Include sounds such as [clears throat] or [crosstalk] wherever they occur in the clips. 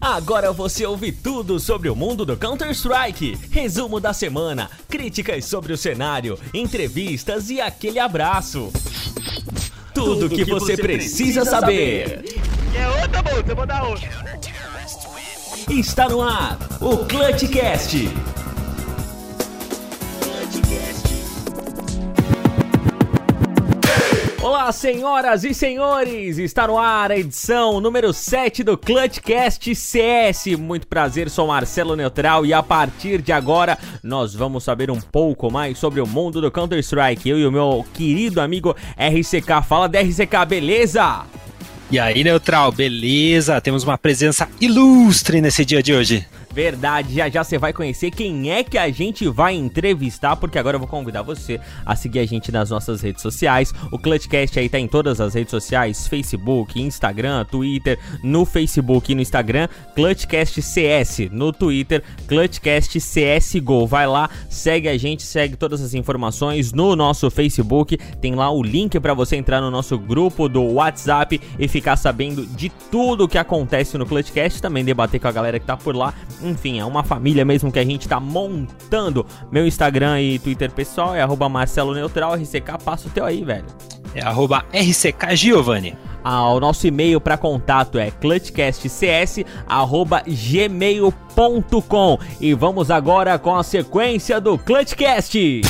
Agora você ouve tudo sobre o mundo do Counter-Strike. Resumo da semana, críticas sobre o cenário, entrevistas e aquele abraço. Tudo, tudo que, que, você, precisa, precisa saber. É outra, bolsa, vou dar outra. Está no ar o Clutchcast Senhoras e senhores! Está no ar a edição número 7 do Clutchcast CS. Muito prazer, sou Marcelo Neutral e a partir de agora nós vamos saber um pouco mais sobre o mundo do Counter-Strike. Eu e o meu querido amigo RCK. Fala da RCK, beleza? E aí, Neutral, beleza? Temos uma presença ilustre nesse dia de hoje. Verdade, já já você vai conhecer quem é que a gente vai entrevistar, porque agora eu vou convidar você a seguir a gente nas nossas redes sociais. O Clutchcast aí tá em todas as redes sociais: Facebook, Instagram, Twitter. No Facebook e no Instagram, Clutchcast CS. No Twitter, Clutchcast CSGO. Vai lá, segue a gente, segue todas as informações no nosso Facebook. Tem lá o link para você entrar no nosso grupo do WhatsApp e ficar sabendo de tudo que acontece no Clutchcast. Também debater com a galera que tá por lá enfim, é uma família mesmo que a gente tá montando. Meu Instagram e Twitter pessoal é arroba Marcelo Neutral, RCK, passa o teu aí, velho. É arroba RCK Giovanni. Ah, o nosso e-mail para contato é clutchcastcs@gmail.com e vamos agora com a sequência do Clutchcast.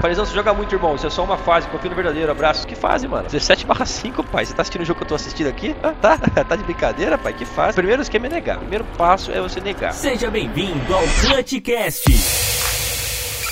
Parizão, você joga muito, irmão. Isso é só uma fase, confio no verdadeiro. Abraço. Que fase, mano? 17 barra 5, pai. Você tá assistindo o jogo que eu tô assistindo aqui? Ah, tá? [laughs] Tá de brincadeira, pai? Que fase? Primeiro esquema é negar. Primeiro passo é você negar. Seja bem-vindo ao Clutchcast.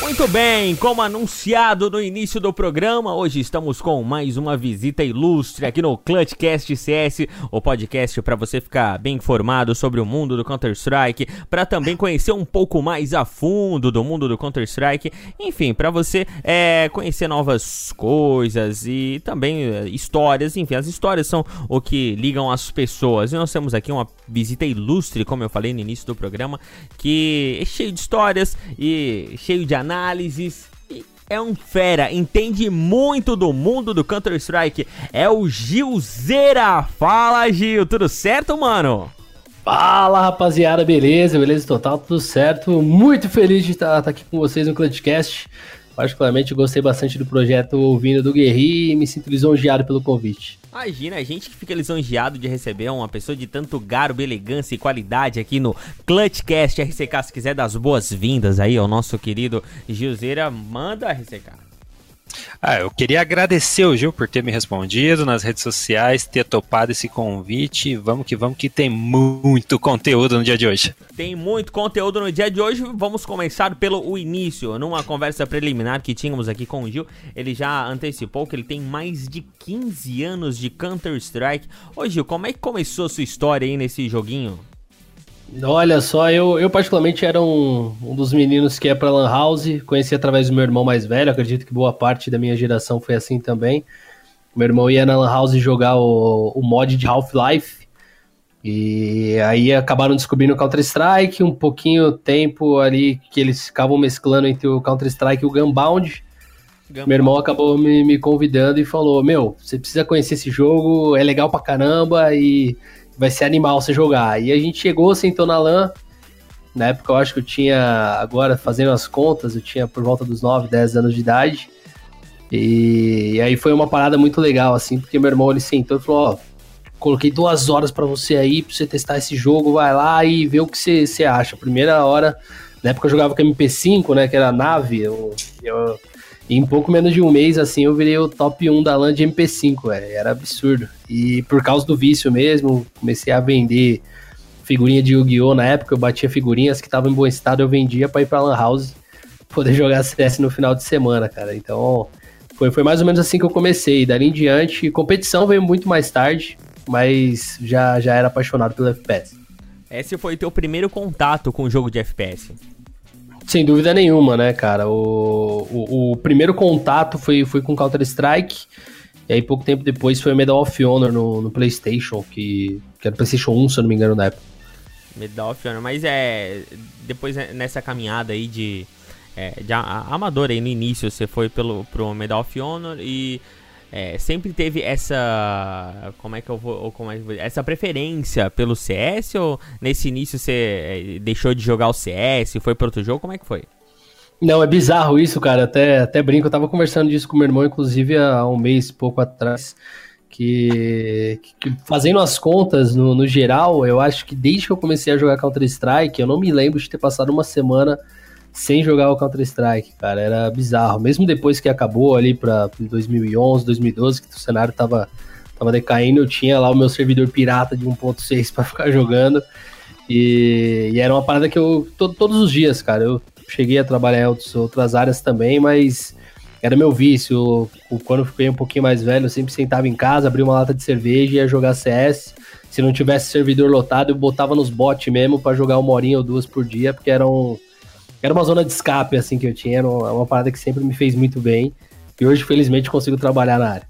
Muito bem, como anunciado no início do programa, hoje estamos com mais uma visita ilustre aqui no Clutchcast CS, o podcast para você ficar bem informado sobre o mundo do Counter-Strike, para também conhecer um pouco mais a fundo do mundo do Counter-Strike, enfim, para você é, conhecer novas coisas e também é, histórias, enfim, as histórias são o que ligam as pessoas. E nós temos aqui uma visita ilustre, como eu falei no início do programa, que é cheio de histórias e cheio de análises análises. É um fera, entende muito do mundo do Counter-Strike. É o Gilzeira. Fala, Gil, tudo certo, mano? Fala rapaziada, beleza? Beleza total, tudo certo. Muito feliz de estar, estar aqui com vocês no Clutchcast. Particularmente gostei bastante do projeto ouvindo do Guerri e me sinto lisonjeado pelo convite. Imagina, a gente que fica lisonjeado de receber uma pessoa de tanto garbo, elegância e qualidade aqui no Clutchcast RCK. Se quiser dar as boas-vindas aí ao nosso querido Gilzeira, manda RCK. Ah, eu queria agradecer o Gil por ter me respondido nas redes sociais, ter topado esse convite. Vamos que vamos, que tem muito conteúdo no dia de hoje. Tem muito conteúdo no dia de hoje. Vamos começar pelo início. Numa conversa preliminar que tínhamos aqui com o Gil, ele já antecipou que ele tem mais de 15 anos de Counter-Strike. Ô Gil, como é que começou a sua história aí nesse joguinho? Olha só, eu, eu particularmente era um, um dos meninos que é pra Lan House, conheci através do meu irmão mais velho, acredito que boa parte da minha geração foi assim também. Meu irmão ia na Lan House jogar o, o mod de Half-Life, e aí acabaram descobrindo o Counter-Strike, um pouquinho tempo ali que eles ficavam mesclando entre o Counter-Strike e o Gunbound. Gunbound. Meu irmão acabou me, me convidando e falou: Meu, você precisa conhecer esse jogo, é legal pra caramba e vai ser animal você jogar. E a gente chegou, sentou na LAN. Na época eu acho que eu tinha, agora fazendo as contas, eu tinha por volta dos 9, 10 anos de idade. E, e aí foi uma parada muito legal, assim, porque meu irmão ele sentou e falou: Ó, coloquei duas horas para você aí, pra você testar esse jogo, vai lá e vê o que você, você acha. Primeira hora, na época eu jogava com MP5, né, que era a nave, eu, eu em pouco menos de um mês, assim, eu virei o top 1 da LAN de MP5, véio. era absurdo. E por causa do vício mesmo, comecei a vender figurinha de Yu-Gi-Oh! na época, eu batia figurinhas que estavam em bom estado, eu vendia pra ir pra LAN House, poder [laughs] jogar CS no final de semana, cara. Então, foi, foi mais ou menos assim que eu comecei. Dali em diante, competição veio muito mais tarde, mas já, já era apaixonado pelo FPS. Esse foi teu primeiro contato com o jogo de FPS? Sem dúvida nenhuma, né, cara? O, o, o primeiro contato foi, foi com Counter-Strike. E aí, pouco tempo depois, foi o Medal of Honor no, no PlayStation, que, que era PlayStation 1, se eu não me engano, na época. Medal of Honor, mas é. Depois né, nessa caminhada aí de. É, de amador aí no início, você foi pelo, pro Medal of Honor e é, sempre teve essa. Como é que eu vou. Como é que vou, essa preferência pelo CS? Ou nesse início você é, deixou de jogar o CS, foi para outro jogo? Como é que foi? Não, é bizarro isso, cara. Até, até brinco. Eu tava conversando disso com meu irmão, inclusive, há um mês, pouco atrás. Que, que fazendo as contas no, no geral, eu acho que desde que eu comecei a jogar Counter-Strike, eu não me lembro de ter passado uma semana sem jogar o Counter-Strike, cara. Era bizarro. Mesmo depois que acabou ali pra 2011, 2012, que o cenário tava, tava decaindo, eu tinha lá o meu servidor pirata de 1.6 para [laughs] ficar jogando. E, e, era uma parada que eu. To, todos os dias, cara. Eu cheguei a trabalhar em outros, outras áreas também, mas era meu vício. Quando eu fiquei um pouquinho mais velho, eu sempre sentava em casa, abria uma lata de cerveja e ia jogar CS. Se não tivesse servidor lotado, eu botava nos bots mesmo para jogar uma horinha ou duas por dia, porque era um era uma zona de escape, assim, que eu tinha. Era uma, parada que sempre me fez muito bem. E hoje, felizmente, consigo trabalhar na área.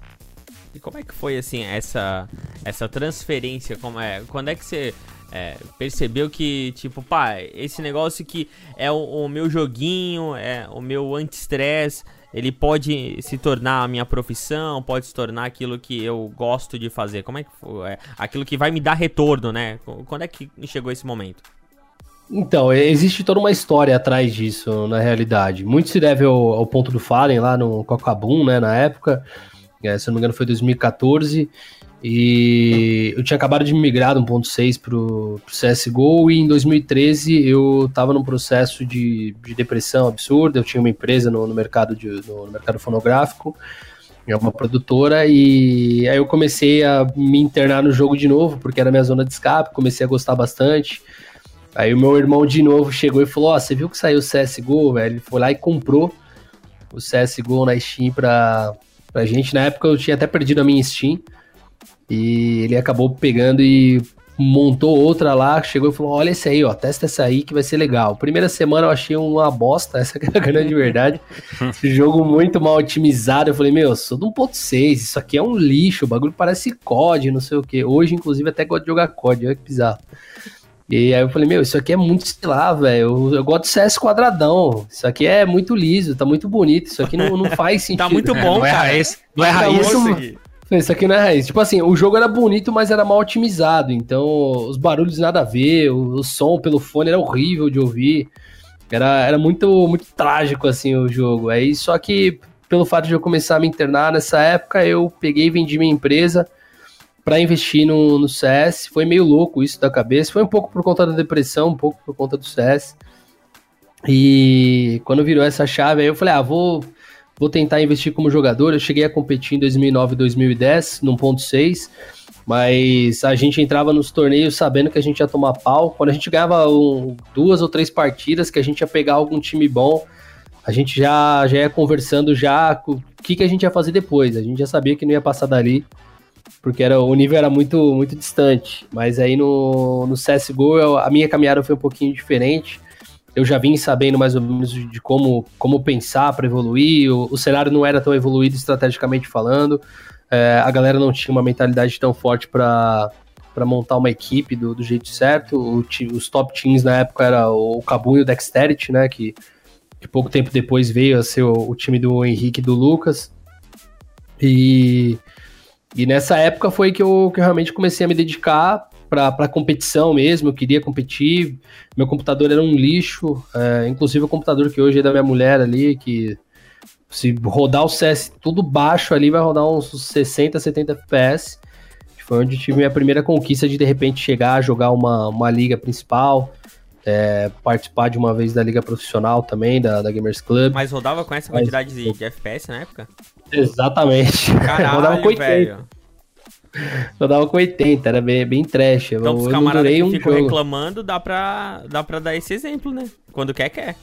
E como é que foi, assim, essa, essa transferência? Como é, quando é que você é, percebeu que, tipo, pá, esse negócio que é o, o meu joguinho, é o meu anti-stress, ele pode se tornar a minha profissão, pode se tornar aquilo que eu gosto de fazer. Como é que foi? É, aquilo que vai me dar retorno, né? Quando é que chegou esse momento? Então, existe toda uma história atrás disso, na realidade. Muito se deve ao, ao ponto do Fallen lá no Cocabum, né, na época. É, se não me engano, foi 2014. E eu tinha acabado de migrar do 1.6 pro, pro CSGO e em 2013 eu estava num processo de, de, depressão absurda. Eu tinha uma empresa no, no mercado, de, no, no mercado fonográfico, é uma produtora, e aí eu comecei a me internar no jogo de novo, porque era minha zona de escape, comecei a gostar bastante. Aí o meu irmão de novo chegou e falou: Ó, oh, você viu que saiu o CSGO, velho? Ele foi lá e comprou o CSGO na Steam pra, pra gente. Na época eu tinha até perdido a minha Steam. E ele acabou pegando e montou outra lá, chegou e falou: Olha esse aí, ó, testa essa aí que vai ser legal. Primeira semana eu achei uma bosta, [laughs] essa é a grande verdade. Esse jogo muito mal otimizado. Eu falei: Meu, eu sou do 1.6, isso aqui é um lixo, o bagulho parece COD, não sei o que. Hoje, inclusive, até gosto de jogar COD, olha que bizarro. E aí eu falei, meu, isso aqui é muito, sei lá, velho. Eu, eu, gosto de CS quadradão. Isso aqui é muito liso, tá muito bonito. Isso aqui não, não [laughs] faz tá sentido. tá muito bom, não é cara. É raiz, não é tá raiz. Tá muito... Isso aqui não é raiz. Tipo assim, o jogo era bonito, mas era mal otimizado. Então, os barulhos nada a ver, o, o som pelo fone era horrível de ouvir. Era, era muito, muito trágico, assim, o jogo. Aí, só que, pelo fato de eu começar a me internar nessa época, eu peguei e vendi minha empresa para investir no, no CS. Foi meio louco isso da cabeça. Foi um pouco por conta da depressão, um pouco por conta do CS. E quando virou essa chave, aí eu falei, ah, vou, vou tentar investir como jogador. Eu cheguei a competir em 2009 e 2010, num ponto 6, mas a gente entrava nos torneios sabendo que a gente ia tomar pau. Quando a gente ganhava um, duas ou três partidas, que a gente ia pegar algum time bom, a gente já, já ia conversando já o que, que a gente ia fazer depois. A gente já sabia que não ia passar dali porque era, o nível era muito, muito distante. Mas aí no, no CSGO eu, a minha caminhada foi um pouquinho diferente. Eu já vim sabendo mais ou menos de como, como pensar para evoluir. O, o, cenário não era tão evoluído estrategicamente falando. É, a galera não tinha uma mentalidade tão forte para para montar uma equipe do, do jeito certo. O, os top teams na época era o Cabum e o Dexterity, né? Que, que pouco tempo depois veio a ser o, o time do Henrique e do Lucas. E e nessa época foi que eu, que eu realmente comecei a me dedicar para competição mesmo, eu queria competir. Meu computador era um lixo, é, inclusive o computador que hoje é da minha mulher ali, que se rodar o CS tudo baixo ali, vai rodar uns 60, 70 FPS. Foi onde tive minha primeira conquista de de repente chegar a jogar uma, uma liga principal, é, participar de uma vez da liga profissional também, da, da Gamers Club. Mas rodava com essa quantidade Mas, de, de FPS na época? Exatamente. Caralho, rodava com 80. Velho. Com 80, era bem, bem trash. Então, os camaradas que um ficam jogo. reclamando, dá pra, dá pra dar esse exemplo, né? Quando quer, quer.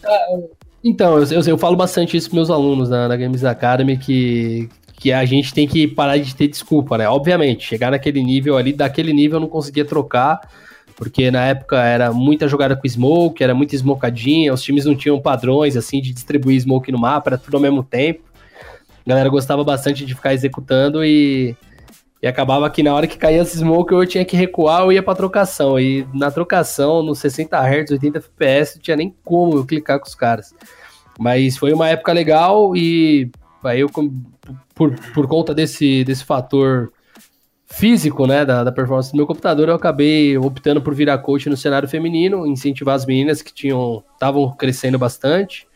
Então, eu, eu, eu, falo bastante isso pros meus alunos na, na Games Academy, que, que a gente tem que parar de ter desculpa, né? Obviamente, chegar naquele nível ali, daquele nível eu não conseguia trocar, porque na época era muita jogada com smoke, era muita smokadinha, os times não tinham padrões, assim, de distribuir smoke no mapa, era tudo ao mesmo tempo. A galera gostava bastante de ficar executando e, e acabava que na hora que caía esse smoke eu tinha que recuar, eu ia pra trocação. E na trocação, no 60 Hz, 80 FPS, não tinha nem como eu clicar com os caras. Mas foi uma época legal e Aí eu, por, por conta desse, desse fator físico, né, da, da performance do meu computador, eu acabei optando por virar coach no cenário feminino, incentivar as meninas que tinham estavam crescendo bastante.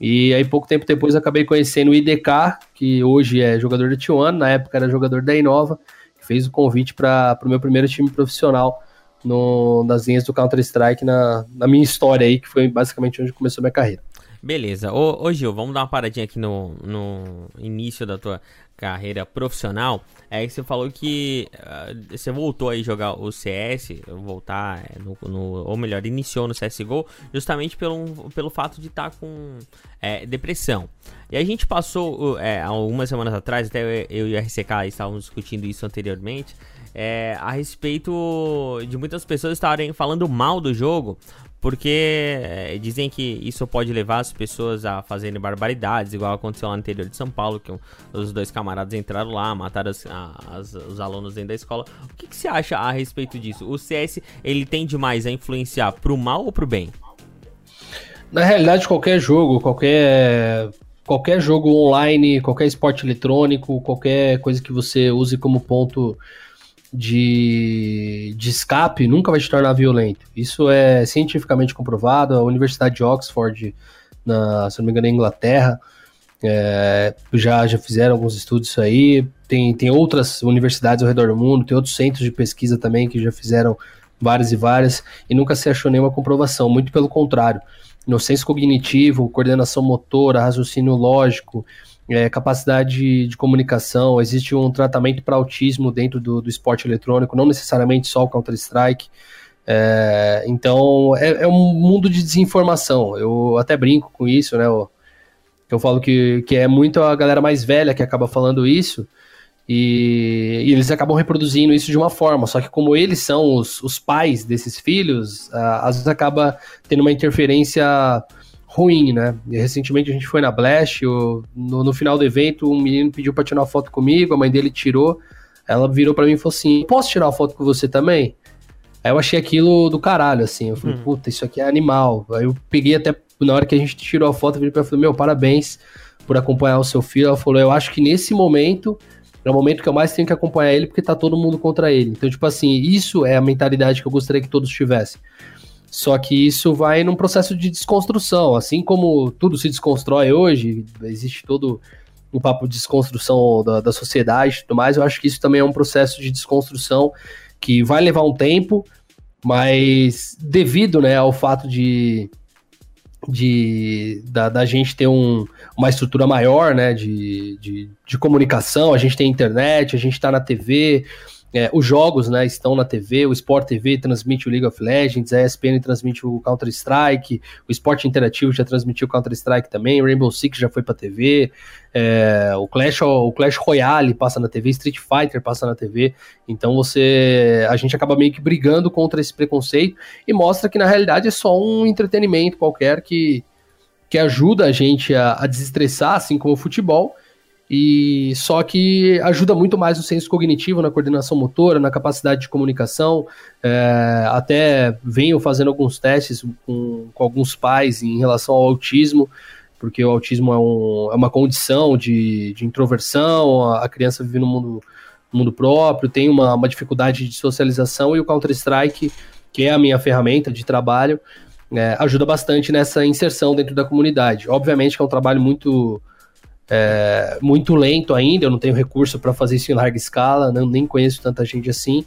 E aí, pouco tempo depois, acabei conhecendo o IDK, que hoje é jogador da T1, na época era jogador da Inova, que fez o convite para o meu primeiro time profissional no, nas linhas do Counter-Strike na, na minha história aí, que foi basicamente onde começou minha carreira. Beleza. Ô, ô, Gil, vamos dar uma paradinha aqui no, no início da tua carreira profissional. É que você falou que uh, você voltou aí jogar o CS, voltar é, no, no, ou melhor, iniciou no CSGO, justamente pelo, pelo fato de estar tá com é, depressão. E a gente passou é, algumas semanas atrás, até eu, eu e a RCK estávamos discutindo isso anteriormente. É, a respeito de muitas pessoas estarem falando mal do jogo porque é, dizem que isso pode levar as pessoas a fazerem barbaridades, igual aconteceu lá no interior de São Paulo, que um, os dois camaradas entraram lá, mataram as, as, os alunos dentro da escola. O que, que, você acha a respeito disso? O CS, ele tende mais a influenciar pro mal ou pro bem? Na realidade, qualquer jogo, qualquer qualquer jogo online, qualquer esporte eletrônico, qualquer coisa que você use como ponto de, de escape nunca vai te tornar violento. Isso é cientificamente comprovado. A Universidade de Oxford, na, se não me engano, na Inglaterra, é, já, já fizeram alguns estudos aí. Tem, tem outras universidades ao redor do mundo, tem outros centros de pesquisa também que já fizeram várias e várias, e nunca se achou nenhuma comprovação. Muito pelo contrário. No senso cognitivo, coordenação motora, raciocínio lógico, é, capacidade de, comunicação, existe um tratamento para autismo dentro do, do, esporte eletrônico, não necessariamente só o Counter-Strike. É, então é, é, um mundo de desinformação. Eu até brinco com isso, né? Eu, eu falo que, que é muito a galera mais velha que acaba falando isso. E, e, eles acabam reproduzindo isso de uma forma, só que como eles são os, os pais desses filhos, às vezes acaba tendo uma interferência ruim, né? E recentemente a gente foi na Blast, no, no final do evento, um menino pediu para tirar uma foto comigo, a mãe dele tirou, ela virou para mim e falou assim: Posso tirar uma foto com você também? Aí eu achei aquilo do caralho, assim. Eu falei, hum. puta, isso aqui é animal. Aí eu peguei até, na hora que a gente tirou a foto, eu virei pra ela e falei, meu, parabéns por acompanhar o seu filho. Ela falou, eu acho que nesse momento é o momento que eu mais tenho que acompanhar ele, porque tá todo mundo contra ele. Então, tipo assim, isso é a mentalidade que eu gostaria que todos tivessem. Só que isso vai num processo de desconstrução. Assim como tudo se desconstrói hoje, existe todo um papo de desconstrução da, da sociedade e tudo mais, eu acho que isso também é um processo de desconstrução que vai levar um tempo, mas devido né, ao fato de, de da, da gente ter um, uma estrutura maior né, de, de, de comunicação, a gente tem internet, a gente está na TV, é, os jogos né, estão na TV, o Sport TV transmite o League of Legends, a ESPN transmite o Counter-Strike, o Esporte Interativo já transmitiu o Counter-Strike também, Rainbow Six já foi para TV, é, o, Clash, o Clash Royale passa na TV, Street Fighter passa na TV, então você a gente acaba meio que brigando contra esse preconceito e mostra que na realidade é só um entretenimento qualquer que, que ajuda a gente a, a desestressar, assim como o futebol, e só que ajuda muito mais no senso cognitivo, na coordenação motora, na capacidade de comunicação. É, até venho fazendo alguns testes com, com, alguns pais em relação ao autismo, porque o autismo é, um, é uma condição de, de, introversão, a, criança vive no mundo, mundo próprio, tem uma, uma dificuldade de socialização, e o Counter-Strike, que é a minha ferramenta de trabalho, é, ajuda bastante nessa inserção dentro da comunidade. Obviamente que é um trabalho muito é, muito lento ainda, eu não tenho recurso para fazer isso em larga escala, não, nem conheço tanta gente assim,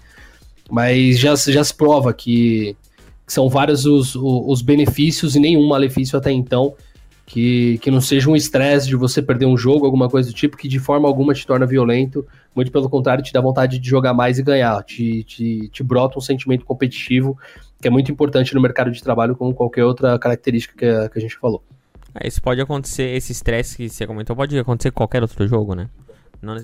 mas já, já se prova que, que são vários os, os benefícios e nenhum malefício até então, que, que não seja um estresse de você perder um jogo, alguma coisa do tipo, que de forma alguma te torna violento, muito pelo contrário, te dá vontade de jogar mais e ganhar, te, te, te brota um sentimento competitivo, que é muito importante no mercado de trabalho, como qualquer outra característica que a, que a gente falou. É, isso pode acontecer, esse estresse que você comentou, pode acontecer com qualquer outro jogo, né?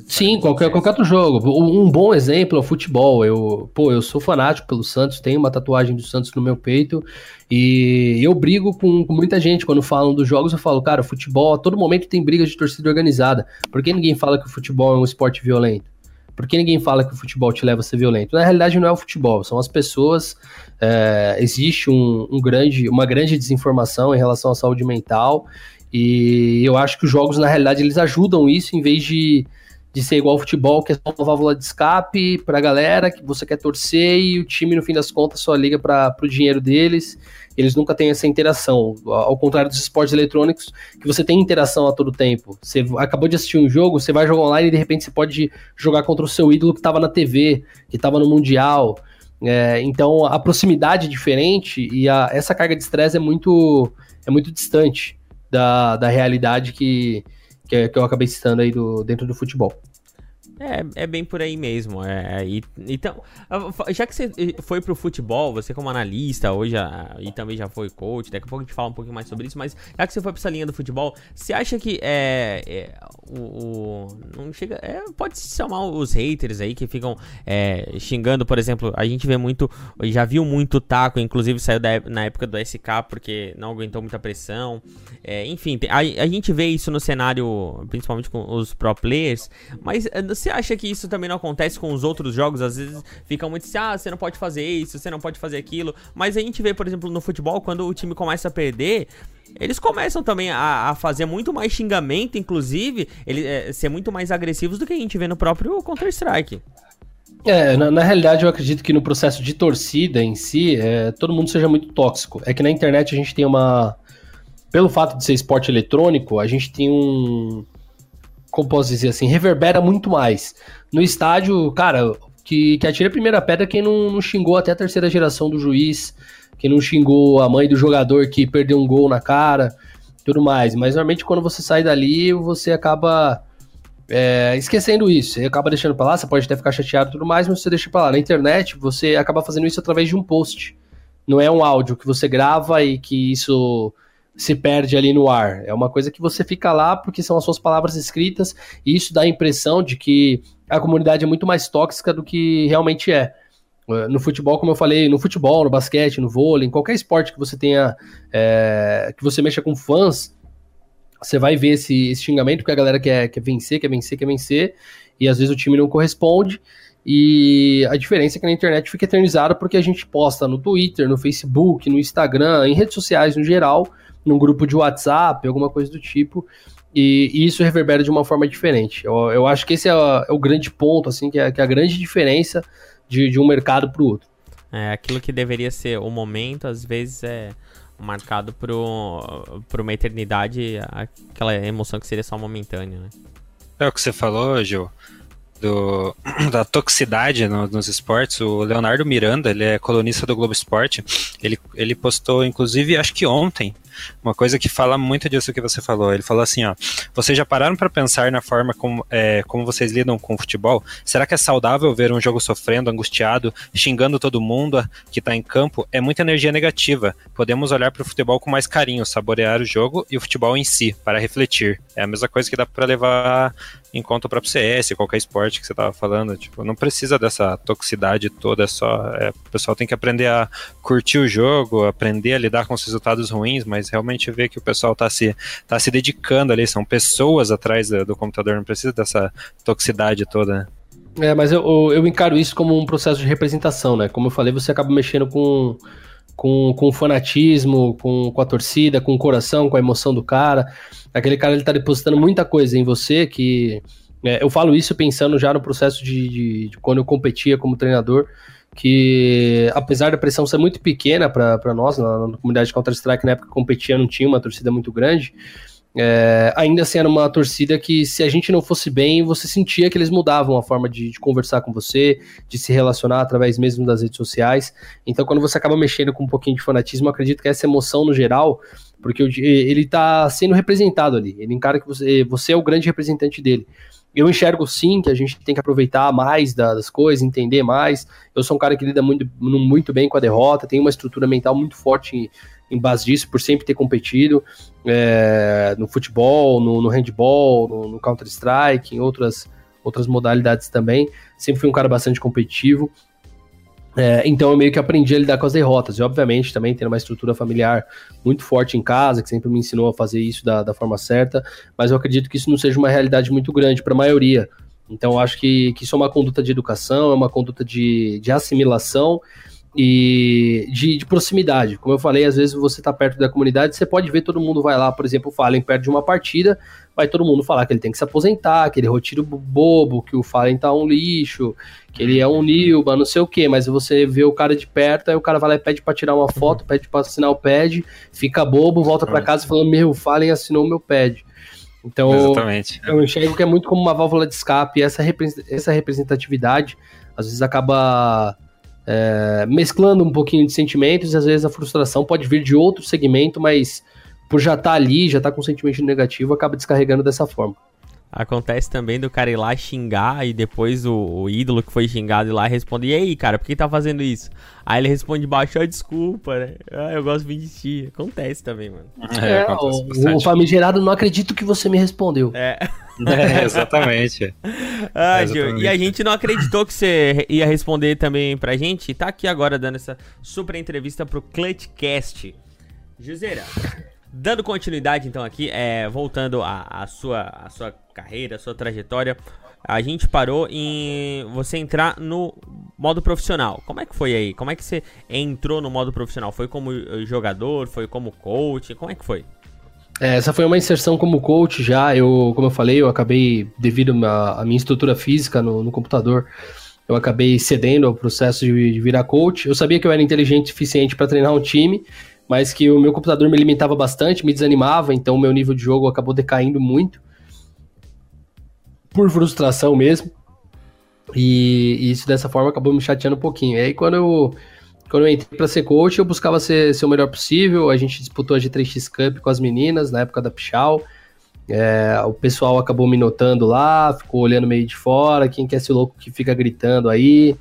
Sim, qualquer, qualquer outro jogo. Um bom exemplo é o futebol. Eu, pô, eu sou fanático pelo Santos, tenho uma tatuagem do Santos no meu peito e eu brigo com, com, muita gente quando falam dos jogos. Eu falo, cara, futebol a todo momento tem briga de torcida organizada. Por que ninguém fala que o futebol é um esporte violento? Por que ninguém fala que o futebol te leva a ser violento? Na realidade, não é o futebol, são as pessoas. É, existe um, um grande, uma grande desinformação em relação à saúde mental E eu acho que os jogos, na realidade, eles ajudam isso, em vez de, de ser igual ao futebol, que é só uma válvula de escape pra galera, que você quer torcer e o time, no fim das contas, só liga para o dinheiro deles. Eles nunca têm essa interação. Ao contrário dos esportes eletrônicos, que você tem interação a todo tempo. Você acabou de assistir um jogo, você vai jogar online e de repente você pode jogar contra o seu ídolo que estava na TV, que estava no Mundial. É, então a proximidade é diferente e a, essa carga de estresse é muito, é muito distante da, da realidade que, que, que eu acabei citando aí do, dentro do futebol. É, é bem por aí mesmo. É, e, então, já que você foi pro futebol, você como analista hoje e também já foi coach, daqui a pouco a gente fala um pouquinho mais sobre isso, mas já que você foi pra essa linha do futebol, você acha que é, é o, o, não chega, é, pode se chamar os haters aí que ficam é, xingando, por exemplo, a gente vê muito, já viu muito taco, inclusive saiu da, na época do SK porque não aguentou muita pressão, é, enfim, a, a gente vê isso no cenário, principalmente com os pro players, mas é, você acha que isso também não acontece com os outros jogos? Às vezes fica muito assim, ah, você não pode fazer isso, você não pode fazer aquilo. Mas a gente vê, por exemplo, no futebol, quando o time começa a perder, eles começam também a, a fazer muito mais xingamento, inclusive, ele, é, ser muito mais agressivos do que a gente vê no próprio Counter-Strike. É, na, na, realidade eu acredito que no processo de torcida em si, é, todo mundo seja muito tóxico. É que na internet a gente tem uma. Pelo fato de ser esporte eletrônico, a gente tem um, como posso dizer assim, reverbera muito mais. No estádio, cara, que, que atira a primeira pedra quem não, não xingou até a terceira geração do juiz, quem não xingou a mãe do jogador que perdeu um gol na cara, tudo mais. Mas normalmente quando você sai dali, você acaba é, esquecendo isso. Você acaba deixando pra lá, você pode até ficar chateado e tudo mais, mas você deixa pra lá. Na internet, você acaba fazendo isso através de um post. Não é um áudio que você grava e que isso se perde ali no ar. É uma coisa que você fica lá porque são as suas palavras escritas e isso dá a impressão de que a comunidade é muito mais tóxica do que realmente é. é no futebol, como eu falei, no futebol, no basquete, no vôlei, em qualquer esporte que você tenha, é, que você mexa com fãs, você vai ver esse, esse xingamento porque a galera quer, quer vencer, quer vencer, quer vencer, e às vezes o time não corresponde. E a diferença é que na internet fica eternizada porque a gente posta no Twitter, no Facebook, no Instagram, em redes sociais no geral, num grupo de WhatsApp, alguma coisa do tipo, e, e isso reverbera de uma forma diferente. Eu, eu acho que esse é, é, o grande ponto, assim, que é, que é a grande diferença de, de um mercado para o outro. É, aquilo que deveria ser o momento, às vezes é marcado por, por uma eternidade, aquela emoção que seria só momentânea, né? É o que você falou, Gil do, [clears throat] da toxicidade no, nos esportes, o Leonardo Miranda, ele é colunista do Globo Esporte, ele, ele postou, inclusive, acho que ontem, uma coisa que fala muito disso que você falou. Ele falou assim, ó, vocês já pararam para pensar na forma como, é, como vocês lidam com o futebol? Será que é saudável ver um jogo sofrendo, angustiado, xingando todo mundo que está em campo? É muita energia negativa. Podemos olhar para o futebol com mais carinho, saborear o jogo e o futebol em si, para refletir. É a mesma coisa que dá para levar conta o próprio CS, qualquer esporte que você estava falando. Tipo, não precisa dessa toxicidade toda, é só. É, o pessoal tem que aprender a curtir o jogo, aprender a lidar com os resultados ruins, mas mas realmente ver que o pessoal está se, tá se dedicando ali, são pessoas atrás do, do computador, não precisa dessa toxicidade toda, né? É, mas eu, eu encaro isso como um processo de representação, né? Como eu falei, você acaba mexendo com, com, com o fanatismo, com, com a torcida, com o coração, com a emoção do cara. Aquele cara ele tá depositando muita coisa em você que. É, eu falo isso pensando já no processo de, de, de quando eu competia como treinador que apesar da pressão ser muito pequena para nós, na, na, comunidade de Counter-Strike, na época que competia, não tinha uma torcida muito grande, é, ainda assim era uma torcida que se a gente não fosse bem, você sentia que eles mudavam a forma de, de, conversar com você, de se relacionar através mesmo das redes sociais. Então, quando você acaba mexendo com um pouquinho de fanatismo, acredito que essa emoção no geral, porque ele está sendo representado ali. Ele encara que você, você é o grande representante dele eu enxergo sim que a gente tem que aproveitar mais das coisas, entender mais. Eu sou um cara que lida muito, muito bem com a derrota, tenho uma estrutura mental muito forte em, base disso, por sempre ter competido é, no futebol, no, no handball, no, no Counter-Strike, em outras, outras modalidades também. Sempre fui um cara bastante competitivo. É, então eu meio que aprendi a lidar com as derrotas. E obviamente também tendo uma estrutura familiar muito forte em casa, que sempre me ensinou a fazer isso da, da forma certa, mas eu acredito que isso não seja uma realidade muito grande para a maioria. Então eu acho que, que isso é uma conduta de educação, é uma conduta de, de assimilação e de, de, proximidade. Como eu falei, às vezes você está perto da comunidade, você pode ver todo mundo vai lá, por exemplo, o Fallen perto de uma partida, vai todo mundo falar que ele tem que se aposentar, que ele é retiro bobo, que o Fallen tá um lixo, que ele é um Nilba, não sei o que, mas você vê o cara de perto, aí o cara vai lá e pede pra tirar uma foto, pede pra assinar o pad, fica bobo, volta para casa falando, meu, o Fallen assinou o meu pad. Então, Exatamente. eu enxergo que é muito como uma válvula de escape, e essa, essa representatividade às vezes acaba é, mesclando um pouquinho de sentimentos e às vezes a frustração pode vir de outro segmento, mas por já estar tá ali, já estar tá com um sentimento negativo, acaba descarregando dessa forma. Acontece também do cara ir lá xingar e depois o, o, ídolo que foi xingado ir lá responde: E aí, cara, por que tá fazendo isso? Aí ele responde baixo: ah, desculpa, né? Ah, eu gosto de ti. Acontece também, mano. É, é o, o famigerado não acredito que você me respondeu. É. [laughs] é exatamente. [laughs] ah, exatamente. E a gente não acreditou que você ia responder também pra gente. E tá aqui agora dando essa super entrevista pro Clutchcast. Juseira, Dando continuidade, então, aqui, é, voltando à sua, a sua carreira, a sua trajetória, a gente parou em você entrar no modo profissional. Como é que foi aí? Como é que você entrou no modo profissional? Foi como jogador? Foi como coach? Como é que foi? É, essa foi uma inserção como coach já. Eu, como eu falei, eu acabei, devido à minha estrutura física no, no, computador, eu acabei cedendo ao processo de, de virar coach. Eu sabia que eu era inteligente o suficiente para treinar um time, mas que o meu computador me limitava bastante, me desanimava, então o meu nível de jogo acabou decaindo muito. Por frustração mesmo. E, e isso dessa forma acabou me chateando um pouquinho. E aí quando eu, quando eu entrei para ser coach, eu buscava ser, ser o melhor possível. A gente disputou a G3X Cup com as meninas na época da Pichal. É, o pessoal acabou me notando lá, ficou olhando meio de fora, quem quer ser louco que fica gritando aí.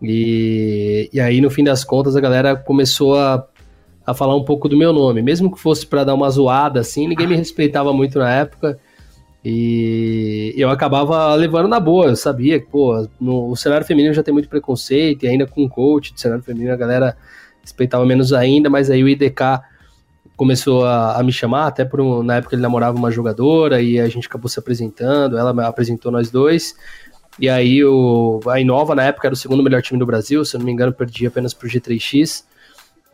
E, e aí, no fim das contas, a galera começou a a falar um pouco do meu nome. Mesmo que fosse para dar uma zoada assim, ninguém me respeitava muito na época. E eu acabava levando na boa. Eu sabia que, pô, no o cenário feminino já tem muito preconceito, e ainda com coach de cenário feminino a galera respeitava menos ainda, mas aí o IDK começou a, a me chamar, até por um, na época ele namorava uma jogadora e a gente acabou se apresentando, ela apresentou nós dois. E aí o, a Inova na época era o segundo melhor time do Brasil, se eu não me engano, perdi apenas pro G3X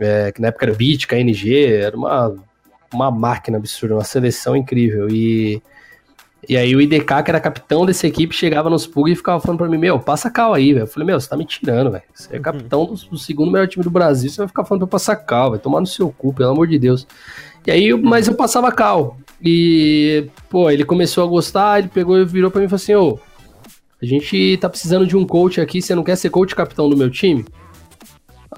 é, que na época era Beat, KNG, era uma, uma máquina absurda, uma seleção incrível. E, e aí o IDK, que era capitão dessa equipe, chegava nos PUG e ficava falando pra mim, meu, passa cal aí, velho. Eu falei, meu, você tá me tirando, velho. Você é uhum. capitão do, do, segundo melhor time do Brasil, você vai ficar falando pra eu passar cal, vai tomar no seu cu, pelo amor de Deus. E aí, mas eu passava cal. E, pô, ele começou a gostar, ele pegou e virou pra mim e falou assim, ô, a gente tá precisando de um coach aqui, você não quer ser coach capitão do meu time?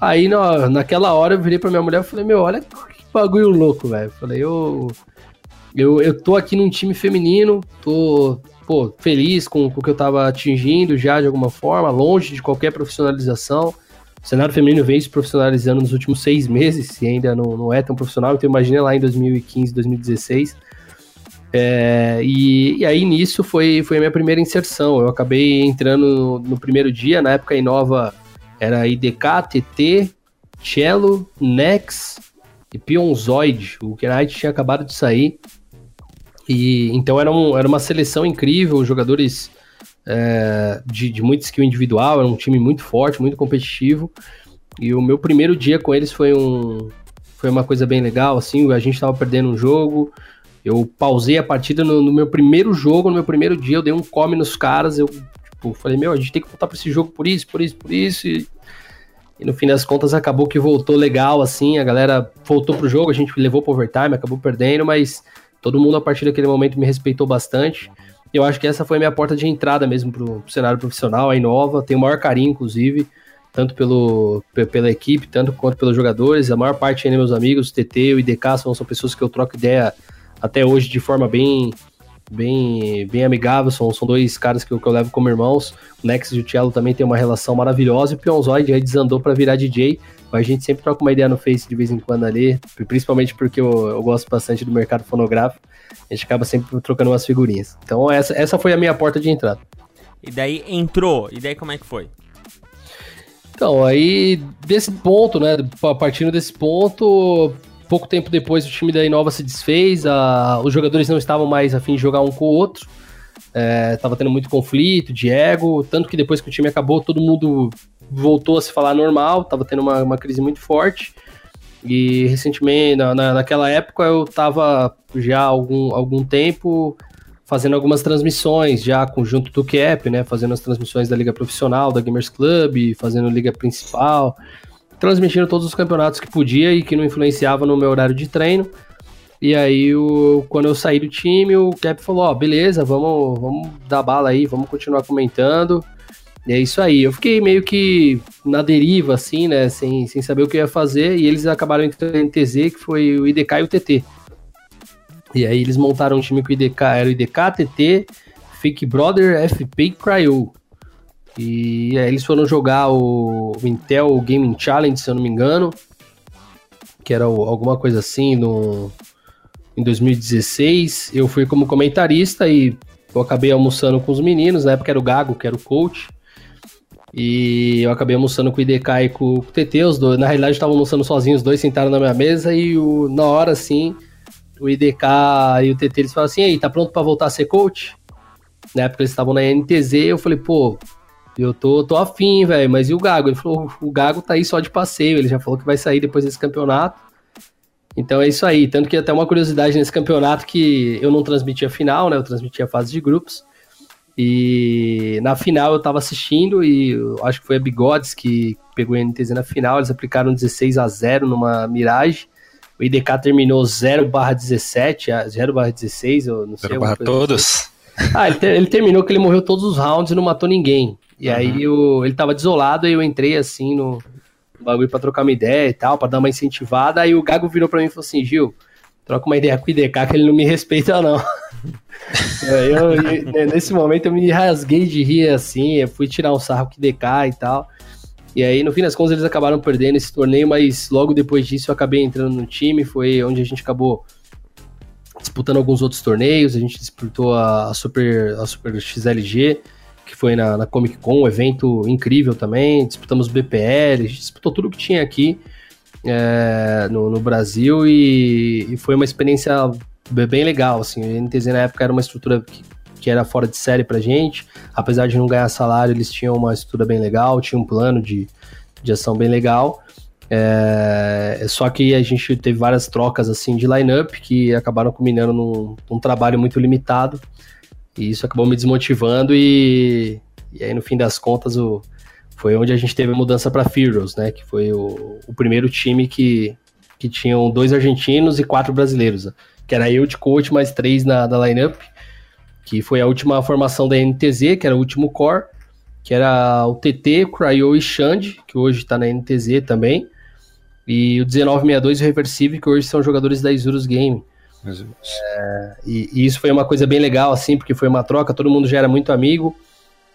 Aí na, naquela hora eu virei pra minha mulher e falei, meu, olha que bagulho louco, velho. Falei, eu, eu, eu tô aqui num time feminino, tô pô, feliz com, com o que eu tava atingindo já de alguma forma, longe de qualquer profissionalização. O cenário feminino vem se profissionalizando nos últimos seis meses, e ainda não, não é tão profissional, então imagina lá em 2015, 2016. É, e, e, aí nisso foi, foi a minha primeira inserção. Eu acabei entrando no, no primeiro dia, na época a Inova era IDK, TT, Cello, Nex e Pionzoid. O Knight tinha acabado de sair. E então era, um, era uma seleção incrível, jogadores é, de, de muito skill individual, era um time muito forte, muito competitivo. E o meu primeiro dia com eles foi um foi uma coisa bem legal, assim, a gente tava perdendo um jogo, eu pausei a partida no, no, meu primeiro jogo, no meu primeiro dia, eu dei um come nos caras, eu Tipo, falei, meu, a gente tem que voltar para esse jogo por isso, por isso, por isso. E, e, no fim das contas acabou que voltou legal, assim, a galera voltou pro jogo, a gente levou pro overtime, acabou perdendo, mas todo mundo a partir daquele momento me respeitou bastante. Eu acho que essa foi a minha porta de entrada mesmo pro, pro cenário profissional, a Inova, tenho o maior carinho, inclusive, tanto pelo, pela equipe, tanto quanto pelos jogadores. A maior parte ainda meus amigos, o TT, o IDK, são, são pessoas que eu troco ideia até hoje de forma bem bem, bem amigável, são, são dois caras que eu, que eu levo como irmãos. O Nexus e o Cello também tem uma relação maravilhosa, e o Pionzoid aí desandou para virar DJ, mas a gente sempre troca uma ideia no Face de vez em quando ali, principalmente porque eu, eu gosto bastante do mercado fonográfico, a gente acaba sempre trocando umas figurinhas. Então essa, essa foi a minha porta de entrada. E daí entrou, e daí como é que foi? Então, aí desse ponto, né, partindo desse ponto, pouco tempo depois o time da Inova se desfez, a, os jogadores não estavam mais afim de jogar um com o outro. é, tava tendo muito conflito de ego, tanto que depois que o time acabou, todo mundo voltou a se falar normal, tava tendo uma, uma crise muito forte. E recentemente, na, na, naquela época, eu tava já há algum, algum tempo fazendo algumas transmissões já conjunto do Cap, né? Fazendo as transmissões da Liga Profissional, da Gamers Club, fazendo Liga Principal, transmitindo todos os campeonatos que podia e que não influenciava no meu horário de treino. E aí, o, quando eu saí do time, o Cap falou: Ó, oh, beleza, vamos, vamos dar bala aí, vamos continuar comentando. E é isso aí. Eu fiquei meio que na deriva, assim, né? Sem, sem saber o que ia fazer. E eles acabaram entrando em TZ, que foi o IDK e o TT. E aí eles montaram um time com o IDK, era o IDK, TT, Fake Brother, FP e Cryo. E aí eles foram jogar o, Intel Gaming Challenge, se eu não me engano. Que era o, alguma coisa assim no, em 2016. Eu fui como comentarista e eu acabei almoçando com os meninos, na época era o Gago, que era o coach. E eu acabei almoçando com o IDK e com o TT, os dois. Na realidade, estavam almoçando sozinhos, os dois sentaram na minha mesa e o, na hora, assim, o IDK e o TT, eles falaram assim, aí, tá pronto para voltar a ser coach? Na época eles estavam na NTZ, eu falei, pô, eu tô, tô afim, velho, mas e o Gago? Ele falou, o Gago tá aí só de passeio, ele já falou que vai sair depois desse campeonato. Então é isso aí, tanto que até uma curiosidade nesse campeonato que eu não transmitia final, né, eu transmitia a fase de grupos, e na final eu tava assistindo e acho que foi a Bigodes que pegou a NTZ na final, eles aplicaram 16 a 0 numa Mirage, o IDK terminou 0 barra 17, 0 barra 16, eu não sei. 0 barra todos. Assim. Ah, ele, ter, ele, terminou que ele morreu todos os rounds e não matou ninguém. E uhum. aí eu, ele tava desolado e eu entrei assim no, no bagulho pra trocar uma ideia e tal, pra dar uma incentivada. Aí o Gago virou pra mim e falou assim: Gil, troca uma ideia com o IDK que ele não me respeita, não. [laughs] eu, eu, nesse momento eu me rasguei de rir assim, eu fui tirar um sarro com o IDK e tal. E aí, no fim das contas, eles acabaram perdendo esse torneio, mas logo depois disso eu acabei entrando no time, foi onde a gente acabou disputando alguns outros torneios, a gente disputou a, Super, a Super XLG, que foi na, na Comic Con, um evento incrível também, disputamos BPL, disputou tudo que tinha aqui é, no, no, Brasil e, e, foi uma experiência bem legal, assim, a NTZ na época era uma estrutura que que era fora de série pra gente. Apesar de não ganhar salário, eles tinham uma estrutura bem legal, tinham um plano de, de ação bem legal. É, só que a gente teve várias trocas assim de lineup que acabaram culminando num, num, trabalho muito limitado. E isso acabou me desmotivando e, e aí no fim das contas o, foi onde a gente teve a mudança para Fearless, né? Que foi o, o primeiro time que, que tinham dois argentinos e quatro brasileiros. Que era eu de coach mais três na, na lineup que foi a última formação da NTZ, que era o último core, que era o TT, Cryo e Xande, que hoje está na NTZ também, e o 1962 e o Reversive, que hoje são jogadores da Isurus Game. É, e, e, isso foi uma coisa bem legal, assim, porque foi uma troca, todo mundo já era muito amigo.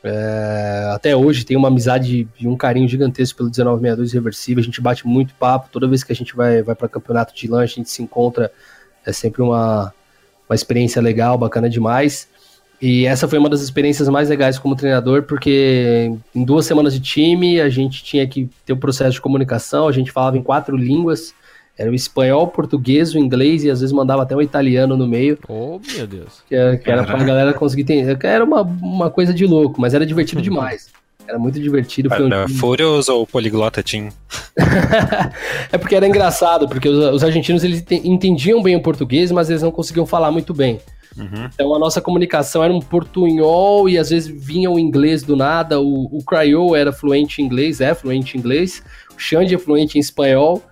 É, até hoje tem uma amizade e um carinho gigantesco pelo 1962 Reversive. A gente bate muito papo. Toda vez que a gente vai, vai para campeonato de lanche, a gente se encontra. É sempre uma, uma experiência legal, bacana demais. E essa foi uma das experiências mais legais como treinador, porque em duas semanas de time a gente tinha que ter o um processo de comunicação, a gente falava em quatro línguas, era o espanhol, o português, o inglês e às vezes mandava até um italiano no meio. Oh, meu Deus. Que era, que era pra galera conseguir entender. Era uma, uma coisa de louco, mas era divertido demais. Era muito divertido. Foi um Furious ou Poliglota Team? [laughs] é porque era engraçado, porque os, os argentinos eles entendiam bem o português, mas eles não conseguiam falar muito bem. Uhum. Então a nossa comunicação era um portunhol e às vezes vinha o inglês do nada. O, o Cryo era fluente em inglês, é fluente em inglês. O Xande é fluente em espanhol.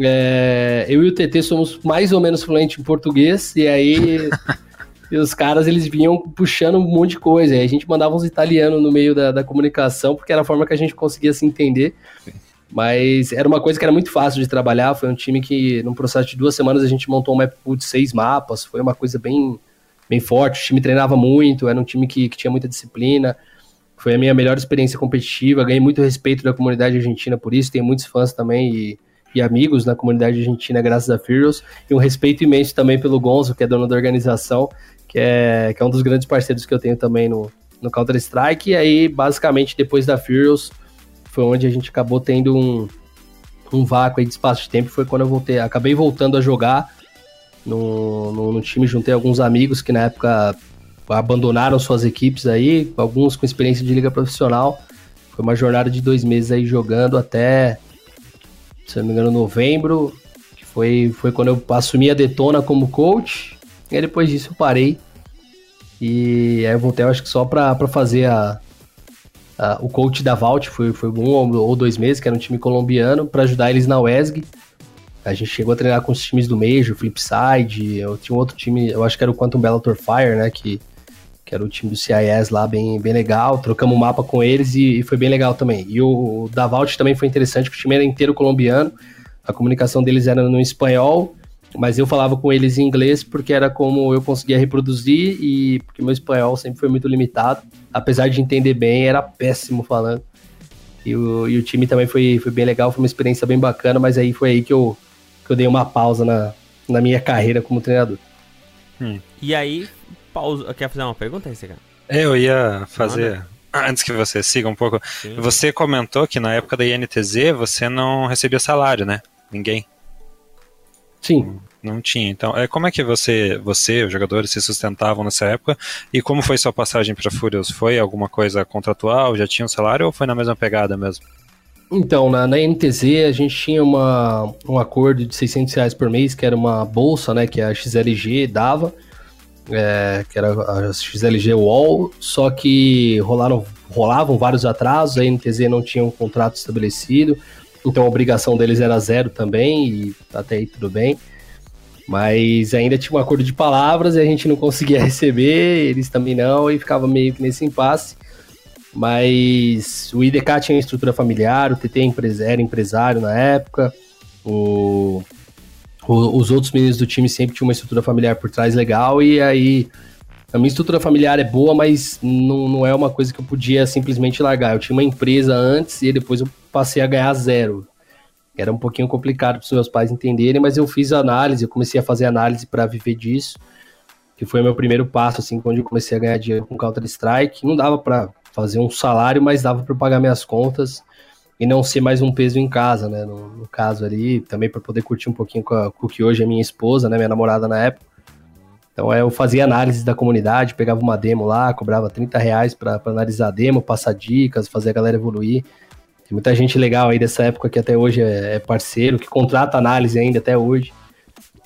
É, eu e o TT somos mais ou menos fluentes em português. E aí [laughs] e os caras eles vinham puxando um monte de coisa. E a gente mandava uns italianos no meio da, da comunicação, porque era a forma que a gente conseguia se entender. Sim. Mas era uma coisa que era muito fácil de trabalhar. Foi um time que, num processo de duas semanas, a gente montou um map pool de seis mapas. Foi uma coisa bem, bem forte. O time treinava muito, era um time que, que tinha muita disciplina. Foi a minha melhor experiência competitiva. Ganhei muito respeito da comunidade argentina por isso. Tenho muitos fãs também e, e amigos na comunidade argentina, graças a Fearless. E um respeito imenso também pelo Gonzo, que é dono da organização, que é, que é um dos grandes parceiros que eu tenho também no, no Counter-Strike. E aí, basicamente, depois da Fearless, foi onde a gente acabou tendo um, um vácuo aí de espaço de tempo. Foi quando eu voltei, acabei voltando a jogar no, no, no, time, juntei alguns amigos que na época abandonaram suas equipes aí, alguns com experiência de liga profissional. Foi uma jornada de dois meses aí jogando até, se não me engano, novembro, que foi, foi quando eu assumi a Detona como coach. E depois disso eu parei. E aí eu voltei, acho que só pra fazer a, a, o coach da Vault, foi, foi um ou dois meses, que era um time colombiano, para ajudar eles na WESG. A gente chegou a treinar com os times do Major, Flipside, eu tinha um outro time, eu acho que era o Quantum Bellator Fire, né, que, que era o time do CIS lá, bem, bem legal, trocamos o mapa com eles e, e foi bem legal também. E o, o da Vault também foi interessante, porque o time era inteiro colombiano, a comunicação deles era no espanhol, mas eu falava com eles em inglês porque era como eu conseguia reproduzir e porque meu espanhol sempre foi muito limitado. Apesar de entender bem, era péssimo falando. E o, e o time também foi, foi bem legal, foi uma experiência bem bacana, mas aí foi aí que eu, que eu dei uma pausa na, na minha carreira como treinador. Hum. E aí, pausa. Quer fazer uma pergunta aí, cara? Eu ia fazer. Antes que você siga um pouco. Sim. Você comentou que na época da INTZ você não recebia salário, né? Ninguém. Sim. Não tinha. Então, é, como é que você, você, os jogadores, se sustentavam nessa época? E como foi sua passagem para Furious? Foi alguma coisa contratual? Já tinha um salário ou foi na mesma pegada mesmo? Então, na, na NTZ a gente tinha uma, um acordo de 600 reais por mês, que era uma bolsa, né, que a XLG dava, é, que era a XLG Wall, só que rolaram, rolavam vários atrasos, a NTZ não tinha um contrato estabelecido, então a obrigação deles era zero também, e até aí tudo bem. Mas ainda tinha um acordo de palavras e a gente não conseguia [laughs] receber, eles também não, e ficava meio que nesse impasse. Mas o IDK tinha estrutura familiar, o TT era empresário na época, o, o, os outros meninos do time sempre tinham uma estrutura familiar por trás legal, e aí a minha estrutura familiar é boa, mas não, não é uma coisa que eu podia simplesmente largar. Eu tinha uma empresa antes e depois eu passei a ganhar zero. Era um pouquinho complicado para os meus pais entenderem, mas eu fiz análise, eu comecei a fazer análise para viver disso, que foi o meu primeiro passo, assim, quando eu comecei a ganhar dinheiro com Counter-Strike. Não dava para fazer um salário, mas dava para pagar minhas contas e não ser mais um peso em casa, né? No, no caso ali, também para poder curtir um pouquinho com, a, com o que hoje é minha esposa, né? Minha namorada na época. Então é, eu fazia análise da comunidade, pegava uma demo lá, cobrava 30 reais para analisar a demo, passar dicas, fazer a galera evoluir. Tem muita gente legal aí dessa época que até hoje é, é parceiro, que contrata análise ainda até hoje.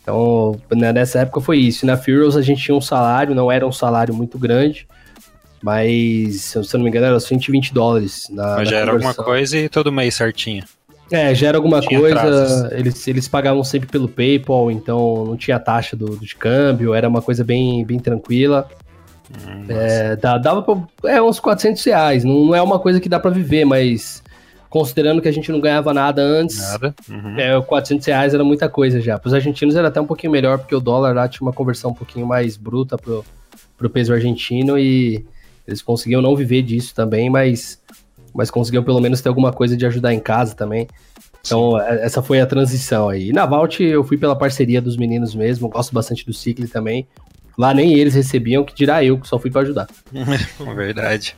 Então, né, nessa época foi isso. Na Furious a gente tinha um salário, não era um salário muito grande, mas, se eu não me engano, era 120 dólares. Na, mas já era alguma coisa e todo mês certinho. É, já era alguma tinha coisa. Eles, eles pagavam sempre pelo PayPal, então não tinha taxa do, do de câmbio, era uma coisa bem, bem tranquila. Hum, é, dava pra, é, uns 400 reais. Não, não é uma coisa que dá para viver, mas considerando que a gente não ganhava nada antes, nada. Uhum. É, 400 reais era muita coisa já. Para os argentinos era até um pouquinho melhor, porque o dólar lá tinha uma conversão um pouquinho mais bruta pro, pro peso argentino e eles conseguiam não viver disso também, mas, mas conseguiam pelo menos ter alguma coisa de ajudar em casa também. Então. É, essa foi a transição aí. E na Vault eu fui pela parceria dos meninos mesmo, gosto bastante do Cicle também. Lá nem eles recebiam, que dirá eu, que só fui para ajudar. [laughs] Verdade.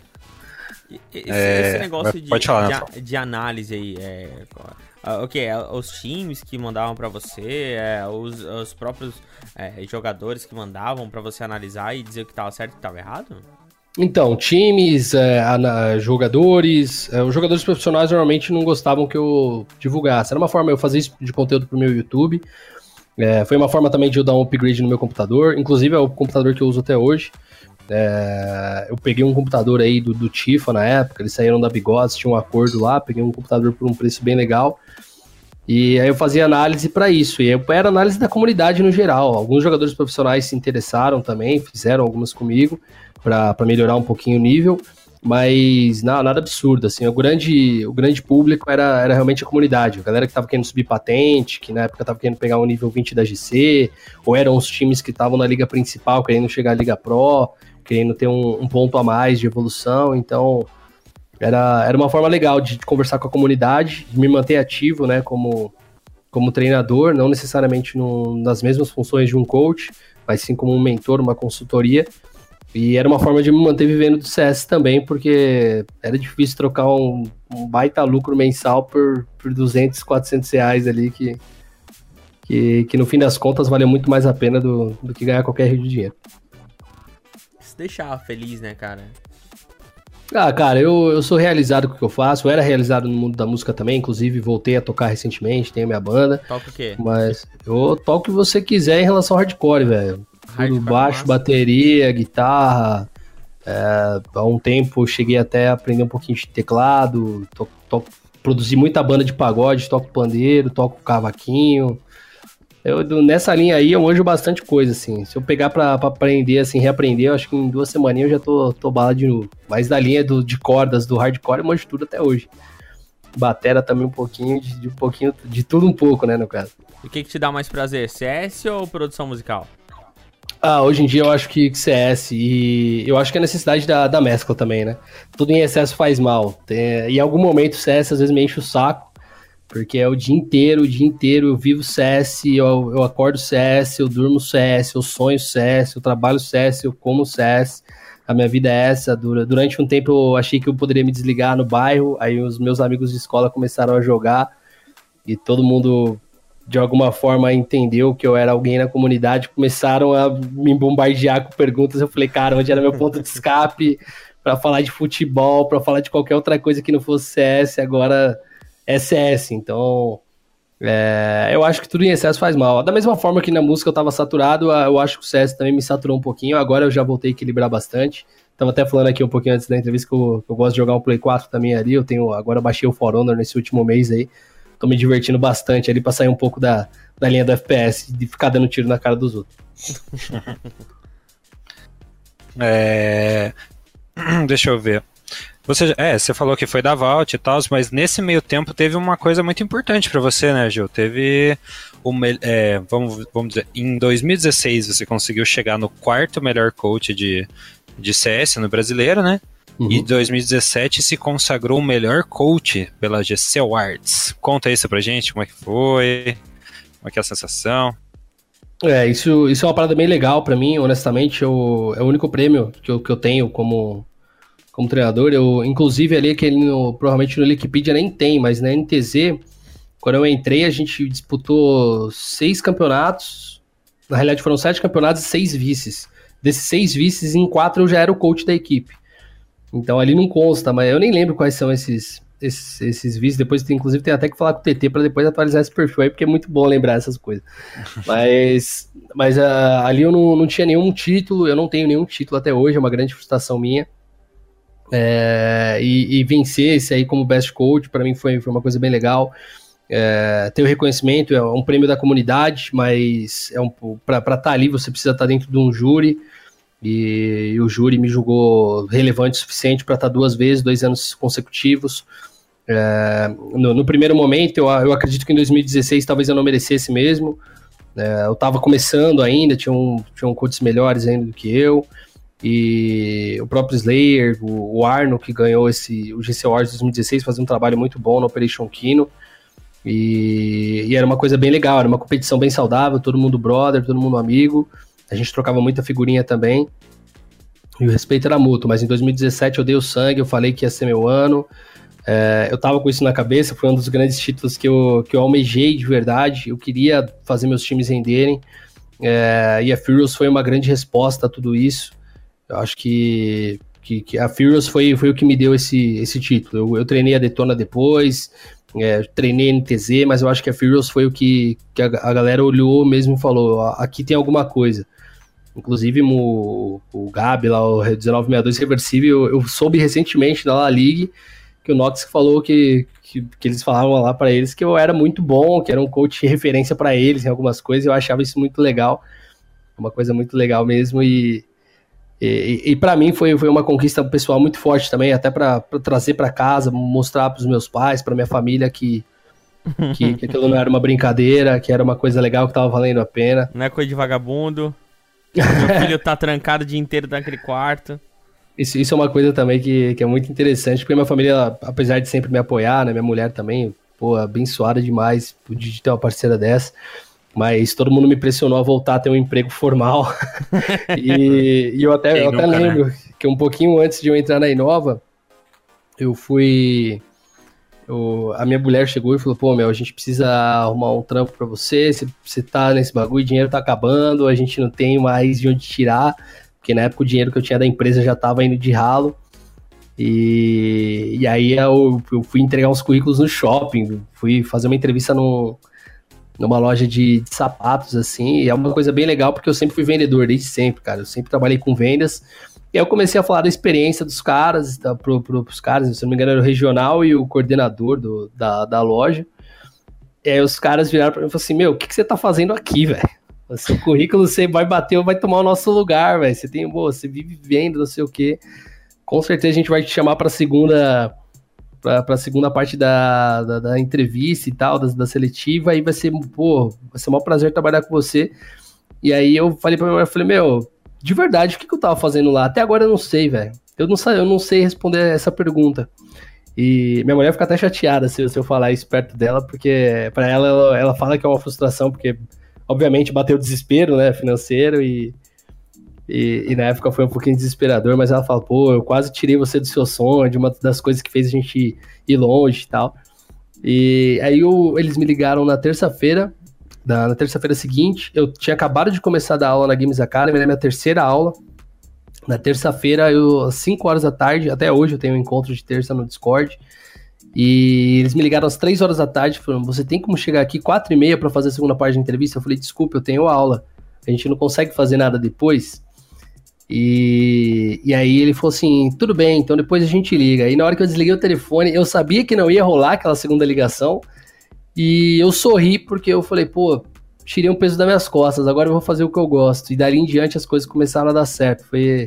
Esse, é, esse negócio de, falar, de, de, análise aí, é, o que? É, os times que mandavam para você, é, os, os próprios é, jogadores que mandavam para você analisar e dizer o que tava certo e o que tava errado? Então, times, é, jogadores, é, os jogadores profissionais normalmente não gostavam que eu divulgasse. Era uma forma eu fazer isso de conteúdo pro meu YouTube. É, foi uma forma também de eu dar um upgrade no meu computador. Inclusive é o computador que eu uso até hoje. É, eu peguei um computador aí do, do Tifa na época, eles saíram da Bigodes, tinha um acordo lá, peguei um computador por um preço bem legal. E aí eu fazia análise para isso, e eu, era análise da comunidade no geral. Alguns jogadores profissionais se interessaram também, fizeram algumas comigo para melhorar um pouquinho o nível, mas não, nada absurdo, assim, o grande, o grande público era, era realmente a comunidade, a galera que tava querendo subir patente, que na época tava querendo pegar o nível 20 da GC, ou eram os times que estavam na liga principal querendo chegar à liga pro, querendo ter um, um, ponto a mais de evolução, então era, era uma forma legal de, conversar com a comunidade, de me manter ativo, né, como, como treinador, não necessariamente nas mesmas funções de um coach, mas sim como um mentor, uma consultoria, e era uma forma de me manter vivendo do CS também, porque era difícil trocar um, um baita lucro mensal por, por 200, 400 reais ali, que, que, que no fim das contas valia muito mais a pena do, do que ganhar qualquer rio de dinheiro. deixar feliz, né, cara? Ah, cara, eu, eu sou realizado com o que eu faço. Eu era realizado no mundo da música também, inclusive voltei a tocar recentemente, tenho minha banda. Toca o quê? Mas eu toco o que você quiser em relação ao hardcore, velho. Tudo baixo, massa. bateria, guitarra. É, há um tempo eu cheguei até a aprender um pouquinho de teclado, to, to, produzi muita banda de pagode, toco pandeiro, toco cavaquinho. Eu, nessa linha aí eu manjo bastante coisa, assim. Se eu pegar pra, pra aprender, assim, reaprender, eu acho que em duas semaninhas eu já tô, tô bala de novo. Mas da linha do, de cordas, do hardcore, eu manjo tudo até hoje. Batera também um pouquinho, de, de um pouquinho, de tudo um pouco, né, no caso. E o que, que te dá mais prazer, CS ou produção musical? Ah, hoje em dia eu acho que CS e eu acho que a necessidade da, da mescla também, né? Tudo em excesso faz mal. Tem, em algum momento o CS às vezes me enche o saco, porque é o dia inteiro, o dia inteiro eu vivo CS, eu, eu acordo CS, eu durmo CS, eu sonho CS, eu trabalho CS, eu como CS. A minha vida é essa. Durante um tempo eu achei que eu poderia me desligar no bairro, aí os meus amigos de escola começaram a jogar e todo mundo de alguma forma entendeu que eu era alguém na comunidade, começaram a me bombardear com perguntas. Eu falei, cara, onde era meu ponto de escape para falar de futebol, para falar de qualquer outra coisa que não fosse CS, agora SS, então é, eu acho que tudo em excesso faz mal. Da mesma forma que na música eu tava saturado, eu acho que o CS também me saturou um pouquinho, agora eu já voltei a equilibrar bastante. Tava até falando aqui um pouquinho antes da entrevista que eu, eu gosto de jogar um Play 4 também ali, eu tenho, agora baixei o For Honor nesse último mês aí, tô me divertindo bastante ali pra sair um pouco da, da linha do FPS, de ficar dando tiro na cara dos outros. [laughs] é... [clears throat] Deixa eu ver. Você, é, você falou que foi da Vault e tal, mas nesse meio tempo teve uma coisa muito importante para você, né, Gil? Teve o é, vamos, vamos dizer, em 2016 você conseguiu chegar no quarto melhor coach de, de CS no brasileiro, né? Uhum. E em 2017 se consagrou o melhor coach pela GC Awards. Conta isso pra gente, como é que foi, como é que é a sensação. É, isso, isso é uma parada bem legal para mim, honestamente, eu, é o único prêmio que eu, que eu tenho como, como treinador. Eu, inclusive, ali que no, provavelmente no Wikipedia nem tem, mas na NTZ, quando eu entrei, a gente disputou seis campeonatos. Na realidade, foram sete campeonatos e seis vices. Desses seis vices, em quatro eu já era o coach da equipe. Então ali não consta, mas eu nem lembro quais são esses, esses, esses vices. Depois, inclusive, tem até que falar com o TT para depois atualizar esse perfil aí, porque é muito bom lembrar essas coisas. [laughs] mas mas uh, ali eu não, não tinha nenhum título, eu não tenho nenhum título até hoje, é uma grande frustração minha. É, e, e, vencer esse aí como best coach, para mim foi, foi uma coisa bem legal. É, ter o reconhecimento, é um prêmio da comunidade, mas é um, para estar tá ali você precisa estar tá dentro de um júri. E, e o júri me julgou relevante o suficiente para estar tá duas vezes, dois anos consecutivos. É, no, no, primeiro momento, eu, eu acredito que em 2016 talvez eu não merecesse mesmo. É, eu estava começando ainda, tinha, um, coaches melhores ainda do que eu. E o próprio Slayer, o, Arno, que ganhou esse, o GC Awards 2016, fazia um trabalho muito bom no Operation Kino. E, e, era uma coisa bem legal, era uma competição bem saudável, todo mundo brother, todo mundo amigo. A gente trocava muita figurinha também. E o respeito era mútuo, mas em 2017 eu dei o sangue, eu falei que ia ser meu ano. É, eu tava com isso na cabeça, foi um dos grandes títulos que eu, que eu almejei de verdade. Eu queria fazer meus times renderem. É, e a Furious foi uma grande resposta a tudo isso. Eu acho que, que, que, a Furious foi, foi o que me deu esse, esse título. Eu, eu treinei a Detona depois, é, treinei NTZ, mas eu acho que a Furious foi o que, que a, a galera olhou mesmo e falou: aqui tem alguma coisa. Inclusive o, o Gabi lá, o 1962 Reversível, eu, eu soube recentemente na La League que o Nox falou que, que, que eles falavam lá para eles que eu era muito bom, que era um coach de referência para eles em algumas coisas, eu achava isso muito legal, uma coisa muito legal mesmo, e, e, e para mim foi, foi uma conquista pessoal muito forte também, até para trazer para casa, mostrar para os meus pais, para minha família que, que, que, aquilo não era uma brincadeira, que era uma coisa legal que tava valendo a pena. Não é coisa de vagabundo. Meu [laughs] filho tá trancado o dia inteiro naquele quarto. Isso, isso é uma coisa também que, que é muito interessante, porque minha família, apesar de sempre me apoiar, né, minha mulher também, pô, abençoada demais de ter uma parceira dessa mas todo mundo me pressionou a voltar a ter um emprego formal. [laughs] e, e, eu até, eu até né? lembro né? que um pouquinho antes de eu entrar na Inova, eu fui. Eu, a minha mulher chegou e falou: pô, meu, a gente precisa arrumar um trampo pra você. Você, você tá nesse bagulho, o dinheiro tá acabando, a gente não tem mais de onde tirar. porque na época o dinheiro que eu tinha da empresa já estava indo de ralo. E, e aí eu, eu, fui entregar uns currículos no shopping, fui fazer uma entrevista no, numa loja de, de, sapatos, assim, e é uma coisa bem legal, porque eu sempre fui vendedor, desde sempre, cara. Eu sempre trabalhei com vendas. E aí eu comecei a falar da experiência dos caras, da, pro, pro, pros caras, se não me engano, era o regional e o coordenador do, da, da loja. E aí os caras viraram pra mim e falaram assim: Meu, o que, que você tá fazendo aqui, velho? O seu currículo você vai bater ou vai tomar o nosso lugar, velho. Você tem, você vive vendo, não sei o quê. Com certeza a gente vai te chamar pra segunda. Pra, pra segunda parte da, da, da entrevista e tal, da, da seletiva, aí vai ser, pô, vai ser um prazer trabalhar com você. E aí eu falei pra minha eu falei, meu, de verdade, o que, que eu tava fazendo lá? Até agora eu não sei, velho. Eu não, eu não sei responder essa pergunta. E minha mulher fica até chateada se, se eu falar isso perto dela, porque para ela, ela, ela fala que é uma frustração, porque obviamente bateu desespero, né, financeiro e, e, e, na época foi um pouquinho desesperador, mas ela fala, pô, eu quase tirei você do seu sonho, de uma das coisas que fez a gente ir longe e tal. E aí eu, eles me ligaram na terça-feira, na, na terça-feira seguinte, eu tinha acabado de começar a dar aula na Games Academy, era minha terceira aula, na terça-feira, às 5 horas da tarde, até hoje eu tenho um encontro de terça no Discord. E eles me ligaram às 3 horas da tarde, falando: Você tem como chegar aqui 4 e meia para fazer a segunda parte da entrevista? Eu falei: Desculpa, eu tenho aula. A gente não consegue fazer nada depois. E, e aí ele falou assim: Tudo bem, então depois a gente liga. E na hora que eu desliguei o telefone, eu sabia que não ia rolar aquela segunda ligação. E eu sorri porque eu falei: Pô, tirei um peso das minhas costas, agora eu vou fazer o que eu gosto. E dali em diante as coisas começaram a dar certo. Foi,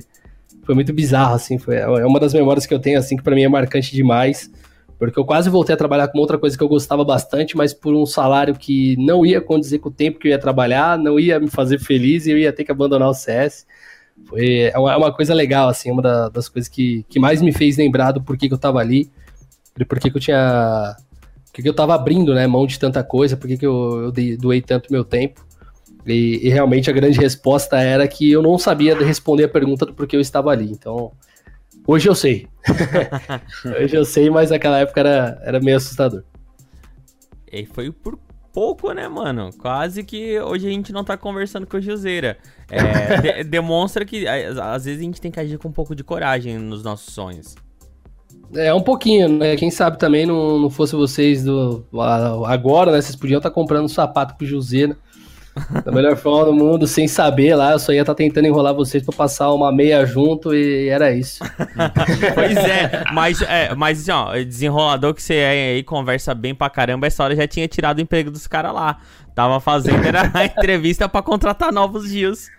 foi muito bizarro, assim, foi, é uma das memórias que eu tenho, assim, que para mim é marcante demais. Porque eu quase voltei a trabalhar com outra coisa que eu gostava bastante, mas por um salário que não ia condizer com o tempo que eu ia trabalhar, não ia me fazer feliz e eu ia ter que abandonar o CS. Foi, é, uma, é uma coisa legal, assim, uma da, das coisas que, que mais me fez lembrar do porquê que eu tava ali, do porquê que eu tinha por que eu tava abrindo né, mão de tanta coisa, por que eu, eu doei tanto meu tempo. E, e, realmente a grande resposta era que eu não sabia responder a pergunta do porquê eu estava ali. Então, hoje eu sei. [laughs] hoje eu sei, mas naquela época era, era meio assustador. E foi por pouco, né, mano? Quase que hoje a gente não tá conversando com o Joseira. É, [laughs] de, demonstra que às vezes a gente tem que agir com um pouco de coragem nos nossos sonhos. É, um pouquinho, né? Quem sabe também não, não fosse vocês do agora, né? Vocês podiam estar tá comprando um sapato pro José, né? Da melhor forma do mundo, sem saber lá, eu só ia estar tá tentando enrolar vocês para passar uma meia junto e era isso. [laughs] pois é, mas, é, mas assim, ó, desenrolador que você é aí conversa bem pra caramba, essa hora já tinha tirado o emprego dos caras lá. Tava fazendo era a [laughs] entrevista para contratar novos dias.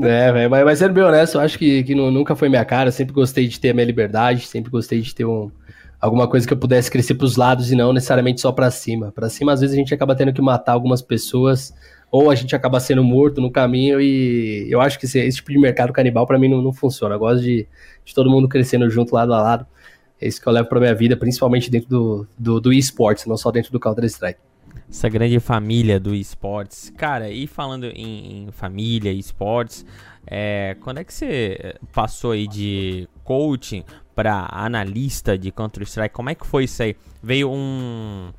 É, velho, mas, mas sendo bem honesto, eu acho que, que nunca foi minha cara. Eu sempre gostei de ter a minha liberdade, sempre gostei de ter um, alguma coisa que eu pudesse crescer pros lados e não necessariamente só para cima. Para cima, às vezes, a gente acaba tendo que matar algumas pessoas ou a gente acaba sendo morto no caminho e eu acho que esse, esse tipo de mercado canibal para mim não, não, funciona. Eu gosto de, de, todo mundo crescendo junto, lado a lado. É isso que eu levo pra minha vida, principalmente dentro do, do, do esportes, não só dentro do Counter-Strike essa grande família do esportes. Cara, e falando em, em família e esportes, é, quando é que você passou aí de coaching para analista de Counter-Strike? Como é que foi isso aí? Veio um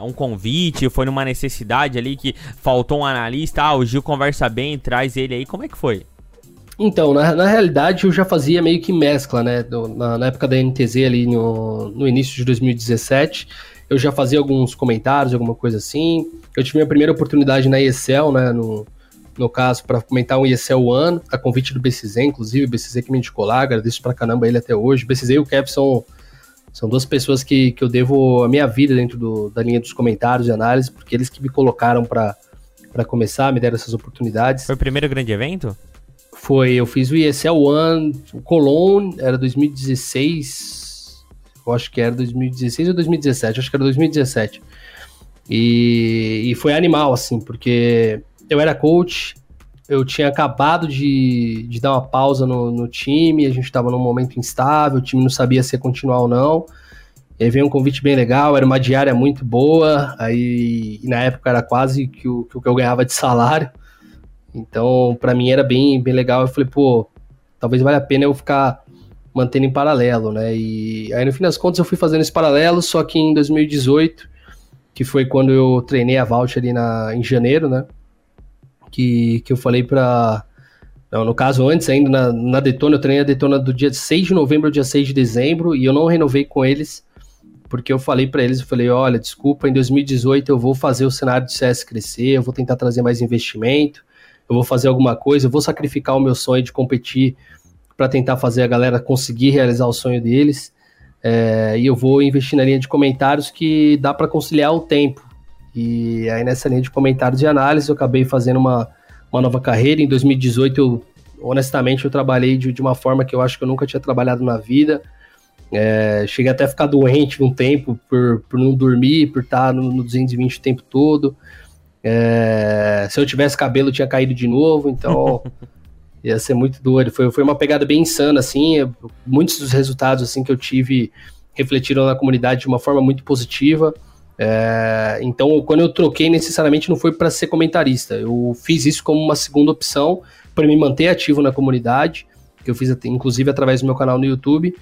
um convite, foi numa necessidade ali que faltou um analista, ah, o Gil conversa bem, traz ele aí, como é que foi? Então, na, na realidade eu já fazia meio que mescla, né, na, na época da NTZ ali no, no início de 2017, eu já fazia alguns comentários, alguma coisa assim. Eu tive minha primeira oportunidade na ESL, né, no, no caso, para comentar um ESL One, a convite do BCZ, inclusive, o BCZ que me indicou lá, agradeço pra caramba ele até hoje. BCZ e o Cap são, são duas pessoas que, que eu devo a minha vida dentro do, da linha dos comentários e análise, porque eles que me colocaram para começar, me deram essas oportunidades. Foi o primeiro grande evento? Foi, eu fiz o ESL One, o Cologne, era 2016, eu acho que era 2016 ou 2017, acho que era 2017. E, e foi animal, assim, porque eu era coach, eu tinha acabado de, de dar uma pausa no, no time, a gente estava num momento instável, o time não sabia se ia continuar ou não. E aí veio um convite bem legal, era uma diária muito boa, aí na época era quase que o que eu ganhava de salário. Então, para mim era bem, bem legal. Eu falei, pô, talvez valha a pena eu ficar mantendo em paralelo, né? E aí no fim das contas eu fui fazendo esse paralelo, só que em 2018, que foi quando eu treinei a Vault ali na, em janeiro, né? Que, que eu falei para no caso, antes ainda, na, na Detona, eu treinei a Detona do dia 6 de novembro ao dia 6 de dezembro, e eu não renovei com eles, porque eu falei para eles, eu falei, olha, desculpa, em 2018 eu vou fazer o cenário de CS crescer, eu vou tentar trazer mais investimento, eu vou fazer alguma coisa, eu vou sacrificar o meu sonho de competir para tentar fazer a galera conseguir realizar o sonho deles, é, e eu vou investir na linha de comentários que dá para conciliar o tempo. E aí nessa linha de comentários e análise eu acabei fazendo uma uma nova carreira. Em 2018, eu, honestamente, eu trabalhei de, de uma forma que eu acho que eu nunca tinha trabalhado na vida. É, cheguei até a ficar doente um tempo por, por não dormir, por estar no, no 220 o tempo todo. É, se eu tivesse cabelo, tinha caído de novo, então [laughs] ia ser muito doido. Foi, foi uma pegada bem insana, assim. Muitos dos resultados assim que eu tive refletiram na comunidade de uma forma muito positiva. É, então, quando eu troquei, necessariamente não foi para ser comentarista. Eu fiz isso como uma segunda opção para me manter ativo na comunidade, que eu fiz inclusive através do meu canal no YouTube,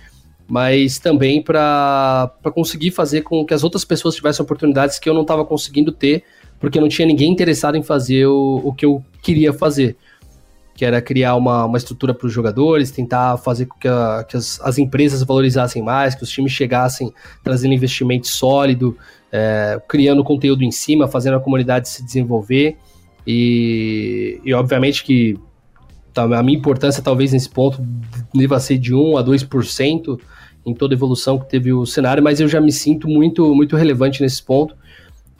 mas também para conseguir fazer com que as outras pessoas tivessem oportunidades que eu não estava conseguindo ter, porque não tinha ninguém interessado em fazer o, o que eu queria fazer que era criar uma, uma estrutura para os jogadores, tentar fazer com que, a, que as, as, empresas valorizassem mais, que os times chegassem trazendo investimento sólido, é, criando conteúdo em cima, fazendo a comunidade se desenvolver. E, e obviamente que tá, a minha importância talvez nesse ponto deva ser de 1 a 2% em toda a evolução que teve o cenário, mas eu já me sinto muito, muito relevante nesse ponto,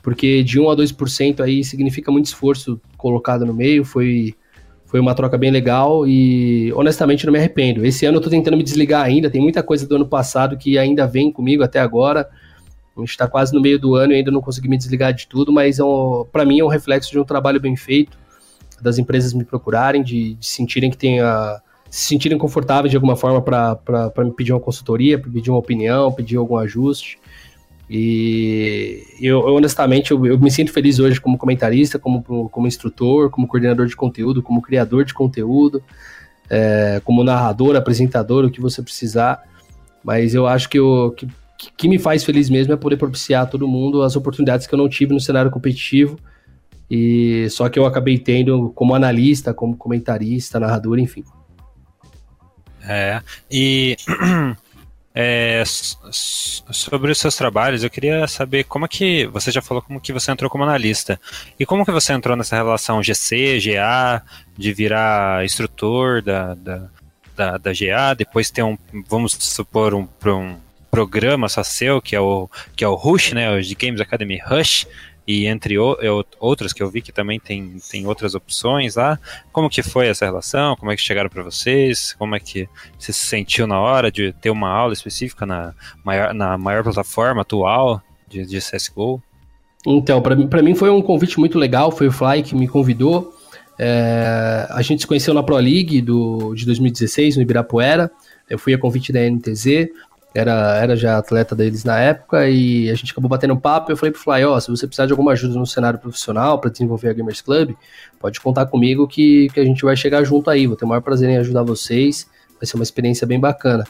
porque de 1 a 2% aí significa muito esforço colocado no meio, foi foi uma troca bem legal e honestamente não me arrependo. Esse ano eu tô tentando me desligar ainda, tem muita coisa do ano passado que ainda vem comigo até agora. A gente está quase no meio do ano e ainda não consegui me desligar de tudo, mas é um, para mim é um reflexo de um trabalho bem feito, das empresas me procurarem, de, de sentirem que tem a, se sentirem confortáveis de alguma forma para me pedir uma consultoria, pedir uma opinião, pedir algum ajuste. E eu, eu honestamente, eu, eu, me sinto feliz hoje como comentarista, como, como instrutor, como coordenador de conteúdo, como criador de conteúdo, é, como narrador, apresentador, o que você precisar. Mas eu acho que o que, que me faz feliz mesmo é poder propiciar a todo mundo as oportunidades que eu não tive no cenário competitivo. E só que eu acabei tendo como analista, como comentarista, narrador, enfim. É, e [clears throat] É, sobre os seus trabalhos, eu queria saber como é que você já falou como que você entrou como analista. E como que você entrou nessa relação GC, GA, de virar instrutor da, da, da, da GA, depois ter um, vamos supor, um, um programa só seu, que é o, que é o Rush, né, o Games Academy Rush, e entre o, eu, outras que eu vi que também tem, tem outras opções lá. Como que foi essa relação? Como é que chegaram para vocês? Como é que você se sentiu na hora de ter uma aula específica na maior, na maior plataforma atual de, de CSGO? Então, para mim foi um convite muito legal, foi o Fly que me convidou. É, a gente se conheceu na Pro League do, de 2016, no Ibirapuera. Eu fui a convite da NTZ era, era já atleta deles na época e a gente acabou batendo um papo eu falei pro Fly, ó, oh, se você precisar de alguma ajuda no cenário profissional para desenvolver a Gamers Club, pode contar comigo que, que a gente vai chegar junto aí, vou ter o maior prazer em ajudar vocês, vai ser uma experiência bem bacana.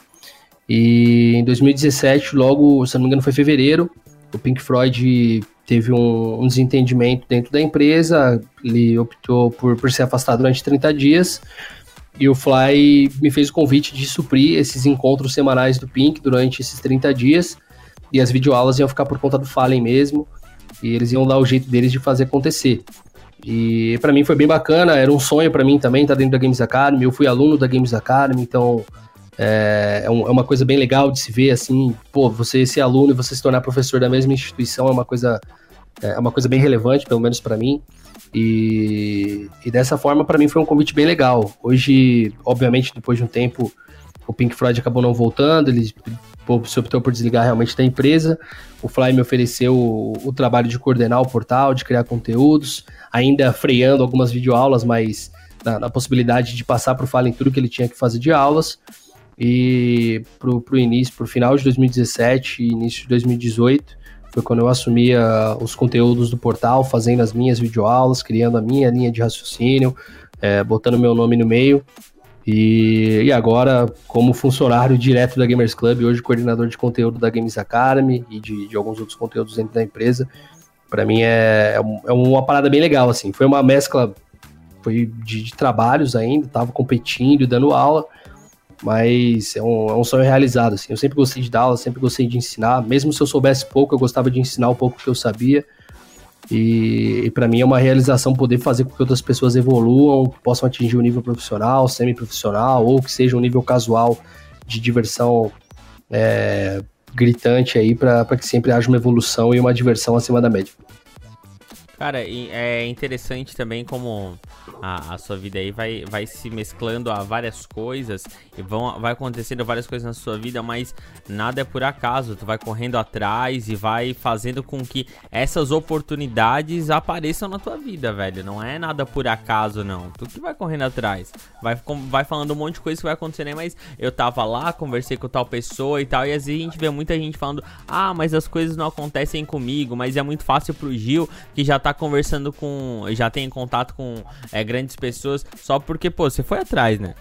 E em 2017, logo, se não me engano foi fevereiro, o Pink Floyd teve um, um desentendimento dentro da empresa, ele optou por, por ser afastado durante 30 dias, e o Fly me fez o convite de suprir esses encontros semanais do Pink durante esses 30 dias. E as videoaulas iam ficar por conta do Fallen mesmo. E eles iam dar o jeito deles de fazer acontecer. E para mim foi bem bacana, era um sonho para mim também estar tá dentro da Games Academy. Eu fui aluno da Games Academy, então é, é, é, uma coisa bem legal de se ver assim, pô, você ser aluno e você se tornar professor da mesma instituição é uma coisa é uma coisa bem relevante, pelo menos para mim. E, e dessa forma, para mim, foi um convite bem legal. Hoje, obviamente, depois de um tempo, o Pink Floyd acabou não voltando, ele se optou por desligar realmente da empresa. O Fly me ofereceu o, o, trabalho de coordenar o portal, de criar conteúdos, ainda freando algumas videoaulas, mas na, na possibilidade de passar para o Fallen tudo que ele tinha que fazer de aulas. E para o início, para o final de 2017 e início de 2018, foi quando eu assumia os conteúdos do portal, fazendo as minhas videoaulas, criando a minha linha de raciocínio, é, botando meu nome no meio. E, e, agora, como funcionário direto da Gamers Club, hoje coordenador de conteúdo da Games Academy e de, de alguns outros conteúdos dentro da empresa, para mim é, é, uma parada bem legal, assim. Foi uma mescla foi de, de trabalhos ainda, tava competindo, dando aula, mas é um, é um, sonho realizado, assim. Eu sempre gostei de dar aula, sempre gostei de ensinar, mesmo se eu soubesse pouco, eu gostava de ensinar o pouco que eu sabia. E, e para mim é uma realização poder fazer com que outras pessoas evoluam, possam atingir o um nível profissional, semi-profissional, ou que seja um nível casual de diversão é, gritante aí, para que sempre haja uma evolução e uma diversão acima da média. Cara, é interessante também como a, a, sua vida aí vai, vai se mesclando a várias coisas e vão, vai acontecendo várias coisas na sua vida, mas nada é por acaso. Tu vai correndo atrás e vai fazendo com que essas oportunidades apareçam na tua vida, velho. Não é nada por acaso, não. Tu que vai correndo atrás. Vai, vai falando um monte de coisa que vai acontecendo, mas eu tava lá, conversei com tal pessoa e tal, e às vezes a gente vê muita gente falando: ah, mas as coisas não acontecem comigo, mas é muito fácil pro Gil que já tá conversando com. já tem contato com é, grandes pessoas, só porque, pô, você foi atrás, né?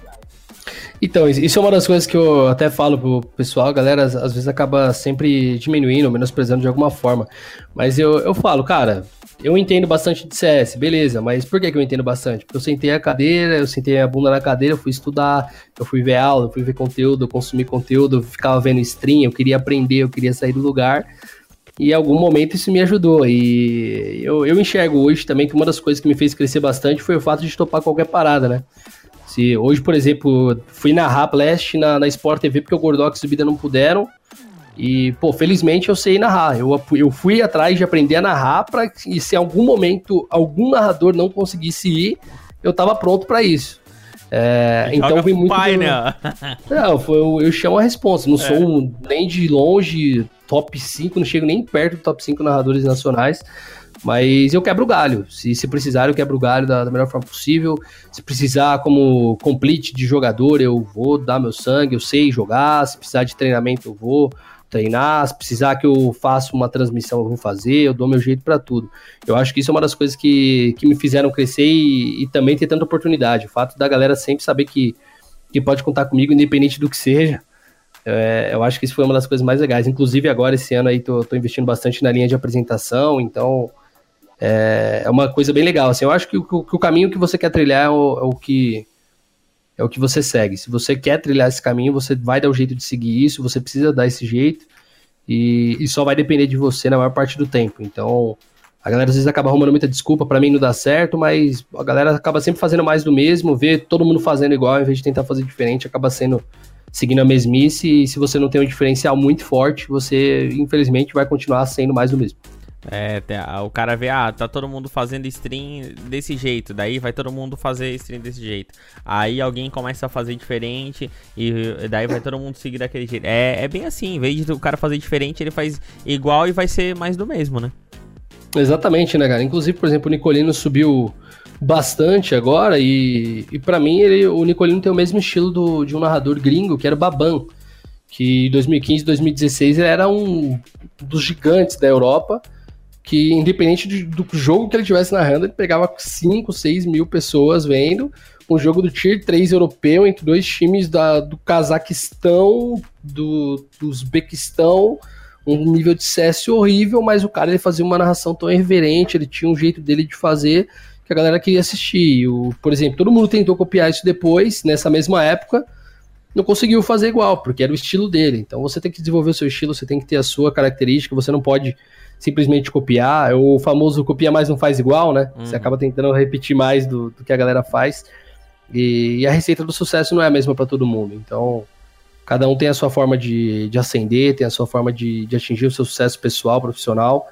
Então, isso é uma das coisas que eu até falo pro pessoal, a galera às vezes acaba sempre diminuindo, menosprezando de alguma forma. Mas eu, eu falo, cara, eu entendo bastante de CS, beleza, mas por que, que eu entendo bastante? Porque eu sentei a cadeira, eu sentei a bunda na cadeira, eu fui estudar, eu fui ver aula, eu fui ver conteúdo, eu consumi conteúdo, eu ficava vendo stream, eu queria aprender, eu queria sair do lugar. E em algum momento isso me ajudou. E eu, eu enxergo hoje também que uma das coisas que me fez crescer bastante foi o fato de topar qualquer parada, né? Se hoje, por exemplo, fui narrar Blast na, na Sport TV porque o Gordox e o Vida não puderam. E, pô, felizmente eu sei narrar. Eu, eu fui atrás de aprender a narrar para que se em algum momento algum narrador não conseguisse ir, eu tava pronto para isso. É, então vem muito. Pai, do... né? Não, foi, eu, eu chamo a resposta. Não é. sou nem de longe top 5, não chego nem perto do top 5 narradores nacionais. Mas eu quebro o galho. Se, se precisar, eu quebro o galho da, da, melhor forma possível. Se precisar, como complete de jogador, eu vou dar meu sangue. Eu sei jogar. Se precisar de treinamento, eu vou treinar. Se precisar que eu faça uma transmissão, eu vou fazer. Eu dou meu jeito para tudo. Eu acho que isso é uma das coisas que, que me fizeram crescer e, e também ter tanta oportunidade. O fato da galera sempre saber que, que pode contar comigo, independente do que seja. É, eu acho que isso foi uma das coisas mais legais. Inclusive, agora, esse ano aí, tô, tô investindo bastante na linha de apresentação, então é, é uma coisa bem legal. Assim, eu acho que o, que o caminho que você quer trilhar é o, é o, que é o que você segue. Se você quer trilhar esse caminho, você vai dar o jeito de seguir isso, você precisa dar esse jeito, e, e só vai depender de você na maior parte do tempo. Então, a galera às vezes acaba arrumando muita desculpa, para mim não dá certo, mas a galera acaba sempre fazendo mais do mesmo, vê todo mundo fazendo igual, ao invés de tentar fazer diferente, acaba sendo seguindo a mesmice, e se você não tem um diferencial muito forte, você infelizmente vai continuar sendo mais do mesmo. É, o cara vê, ah, tá todo mundo fazendo stream desse jeito, daí vai todo mundo fazer stream desse jeito. Aí alguém começa a fazer diferente e daí vai todo mundo seguir daquele jeito. É, é bem assim, em vez de o cara fazer diferente, ele faz igual e vai ser mais do mesmo, né? Exatamente, né, cara? Inclusive, por exemplo, o Nicolino subiu bastante agora e, e para mim ele, o Nicolino tem o mesmo estilo do, de um narrador gringo, que era o Baban, que em 2015 2016 ele era um dos gigantes da Europa, que independente de, do jogo que ele tivesse narrando, ele pegava 5, 6 mil pessoas vendo um jogo do Tier 3 europeu entre dois times da, do Cazaquistão, do, do Uzbequistão, um nível de CS horrível, mas o cara ele fazia uma narração tão irreverente, ele tinha um jeito dele de fazer que a galera queria assistir. O, por exemplo, todo mundo tentou copiar isso depois, nessa mesma época, não conseguiu fazer igual, porque era o estilo dele. Então você tem que desenvolver o seu estilo, você tem que ter a sua característica, você não pode simplesmente copiar. É o famoso copia mais não faz igual, né? Uhum. Você acaba tentando repetir mais do, do que a galera faz. E, e, a receita do sucesso não é a mesma para todo mundo. Então, cada um tem a sua forma de, de ascender, tem a sua forma de, de atingir o seu sucesso pessoal, profissional.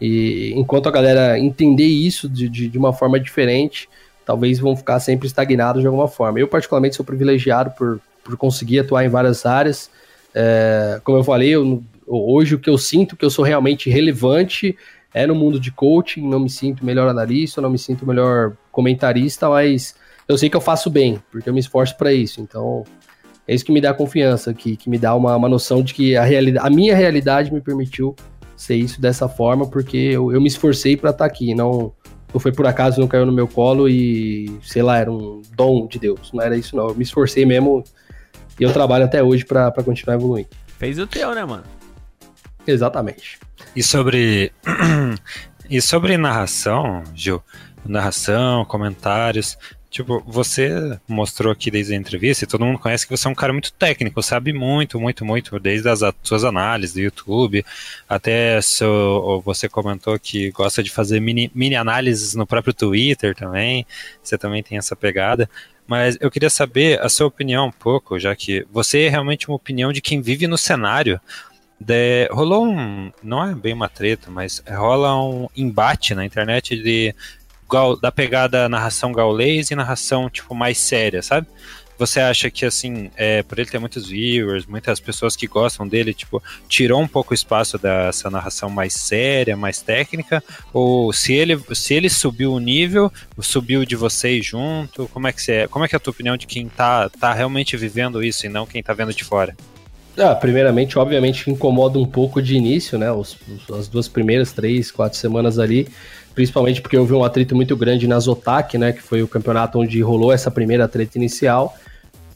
E enquanto a galera entender isso de, de, de, uma forma diferente, talvez vão ficar sempre estagnados de alguma forma. Eu, particularmente, sou privilegiado por, por conseguir atuar em várias áreas. É, como eu falei, eu, hoje o que eu sinto que eu sou realmente relevante é no mundo de coaching. Não me sinto melhor analista, não me sinto melhor comentarista, mas eu sei que eu faço bem, porque eu me esforço para isso. Então, é isso que me dá confiança, que, que me dá uma, uma noção de que a, realidade, a minha realidade me permitiu ser isso dessa forma, porque eu, eu me esforcei para estar tá aqui, não, não foi por acaso, não caiu no meu colo e, sei lá, era um dom de Deus, não era isso não, eu me esforcei mesmo e eu trabalho até hoje para continuar evoluindo. Fez o teu, né, mano? Exatamente. E sobre [clears throat] e sobre narração, Gil, narração, comentários. Tipo, você mostrou aqui desde a entrevista, e todo mundo conhece que você é um cara muito técnico, sabe muito, muito, muito, desde as suas análises do YouTube, até seu, você comentou que gosta de fazer mini, mini análises no próprio Twitter também, você também tem essa pegada. Mas eu queria saber a sua opinião um pouco, já que você é realmente uma opinião de quem vive no cenário. De, rolou um, não é bem uma treta, mas rola um embate na internet de da pegada narração gaulês e narração, tipo, mais séria, sabe? Você acha que, assim, é, por ele ter muitos viewers, muitas pessoas que gostam dele, tipo, tirou um pouco o espaço dessa narração mais séria, mais técnica? Ou se ele, se ele subiu o nível, subiu de vocês junto? Como é que você, como é que é a tua opinião de quem tá, tá realmente vivendo isso e não quem tá vendo de fora? Ah, primeiramente, obviamente, incomoda um pouco de início, né? Os, as duas primeiras, três, quatro semanas ali principalmente porque houve um atrito muito grande na Zotac, né, que foi o campeonato onde rolou essa primeira treta inicial,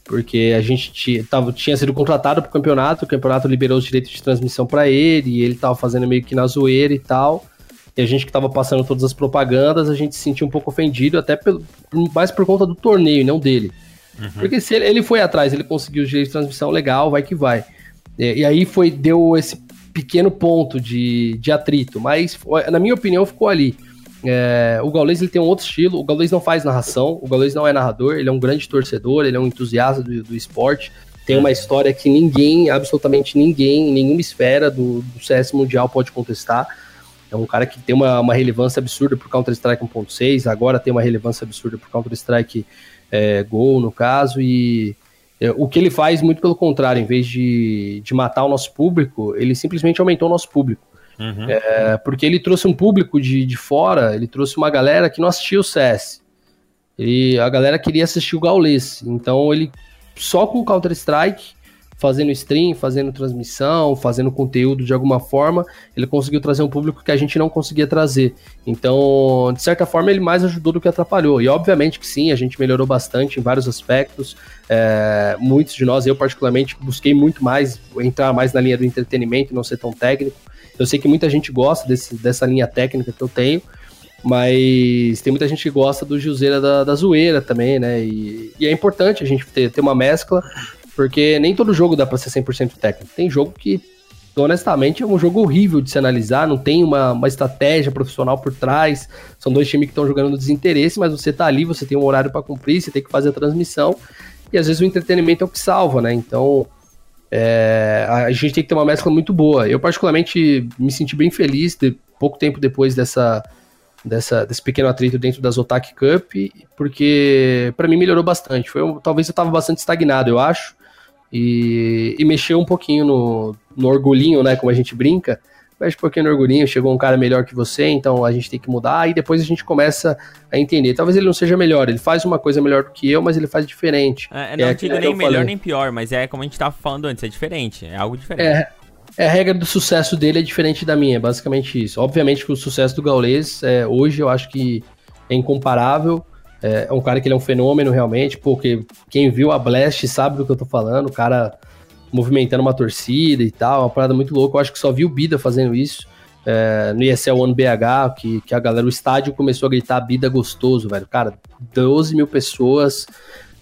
porque a gente tava, tinha sido contratado para o campeonato, o campeonato liberou os direitos de transmissão para ele, e ele estava fazendo meio que na zoeira e tal, e a gente que estava passando todas as propagandas, a gente se sentiu um pouco ofendido, até pelo, mais por conta do torneio, não dele. Uhum. Porque se ele, ele, foi atrás, ele conseguiu os direitos de transmissão, legal, vai que vai. E, e aí foi, deu esse pequeno ponto de, de atrito, mas na minha opinião ficou ali. É, o Gaules ele tem um outro estilo, o Gaules não faz narração, o Gaules não é narrador, ele é um grande torcedor, ele é um entusiasta do, do esporte, tem uma história que ninguém, absolutamente ninguém, nenhuma esfera do, do CS Mundial pode contestar. É um cara que tem uma, uma relevância absurda por Counter-Strike 1.6, agora tem uma relevância absurda por Counter-Strike é, Go, no caso, e é, o que ele faz, muito pelo contrário, em vez de, de matar o nosso público, ele simplesmente aumentou o nosso público. Uhum. É, porque ele trouxe um público de, de fora, ele trouxe uma galera que não assistia o CS. E a galera queria assistir o Gaules. Então ele, só com o Counter-Strike, fazendo stream, fazendo transmissão, fazendo conteúdo de alguma forma, ele conseguiu trazer um público que a gente não conseguia trazer. Então, de certa forma, ele mais ajudou do que atrapalhou. E obviamente que sim, a gente melhorou bastante em vários aspectos. É, muitos de nós, eu particularmente, busquei muito mais, entrar mais na linha do entretenimento, não ser tão técnico. Eu sei que muita gente gosta desse, dessa linha técnica que eu tenho, mas tem muita gente que gosta do Juseira da, da zoeira também, né? E, e, é importante a gente ter, ter uma mescla, porque nem todo jogo dá pra ser 100% técnico. Tem jogo que, honestamente, é um jogo horrível de se analisar, não tem uma, uma estratégia profissional por trás. São dois times que estão jogando no desinteresse, mas você tá ali, você tem um horário para cumprir, você tem que fazer a transmissão. E às vezes o entretenimento é o que salva, né? Então, é, a gente tem que ter uma mescla muito boa. Eu, particularmente, me senti bem feliz de, pouco tempo depois dessa, dessa, desse pequeno atrito dentro da Zotac Cup, porque para mim melhorou bastante. Foi, talvez eu estava bastante estagnado, eu acho, e, e mexeu um pouquinho no, no orgulhinho, né, como a gente brinca, mexe um pouquinho no orgulhinho, chegou um cara melhor que você, então a gente tem que mudar, e depois a gente começa a entender. Talvez ele não seja melhor, ele faz uma coisa melhor do que eu, mas ele faz diferente. É, não é digo nem melhor falei. nem pior, mas é como a gente tava falando antes, é diferente, é algo diferente. É, é, a regra do sucesso dele é diferente da minha, é basicamente isso. Obviamente que o sucesso do Gaules, é, hoje eu acho que é incomparável, é, é um cara que ele é um fenômeno realmente, porque quem viu a Blast sabe do que eu tô falando, o cara movimentando uma torcida e tal, uma parada muito louca. Eu acho que só vi o Bida fazendo isso. É, no ESL One BH, que, que a galera, o estádio começou a gritar Bida gostoso, velho. Cara, 12 mil pessoas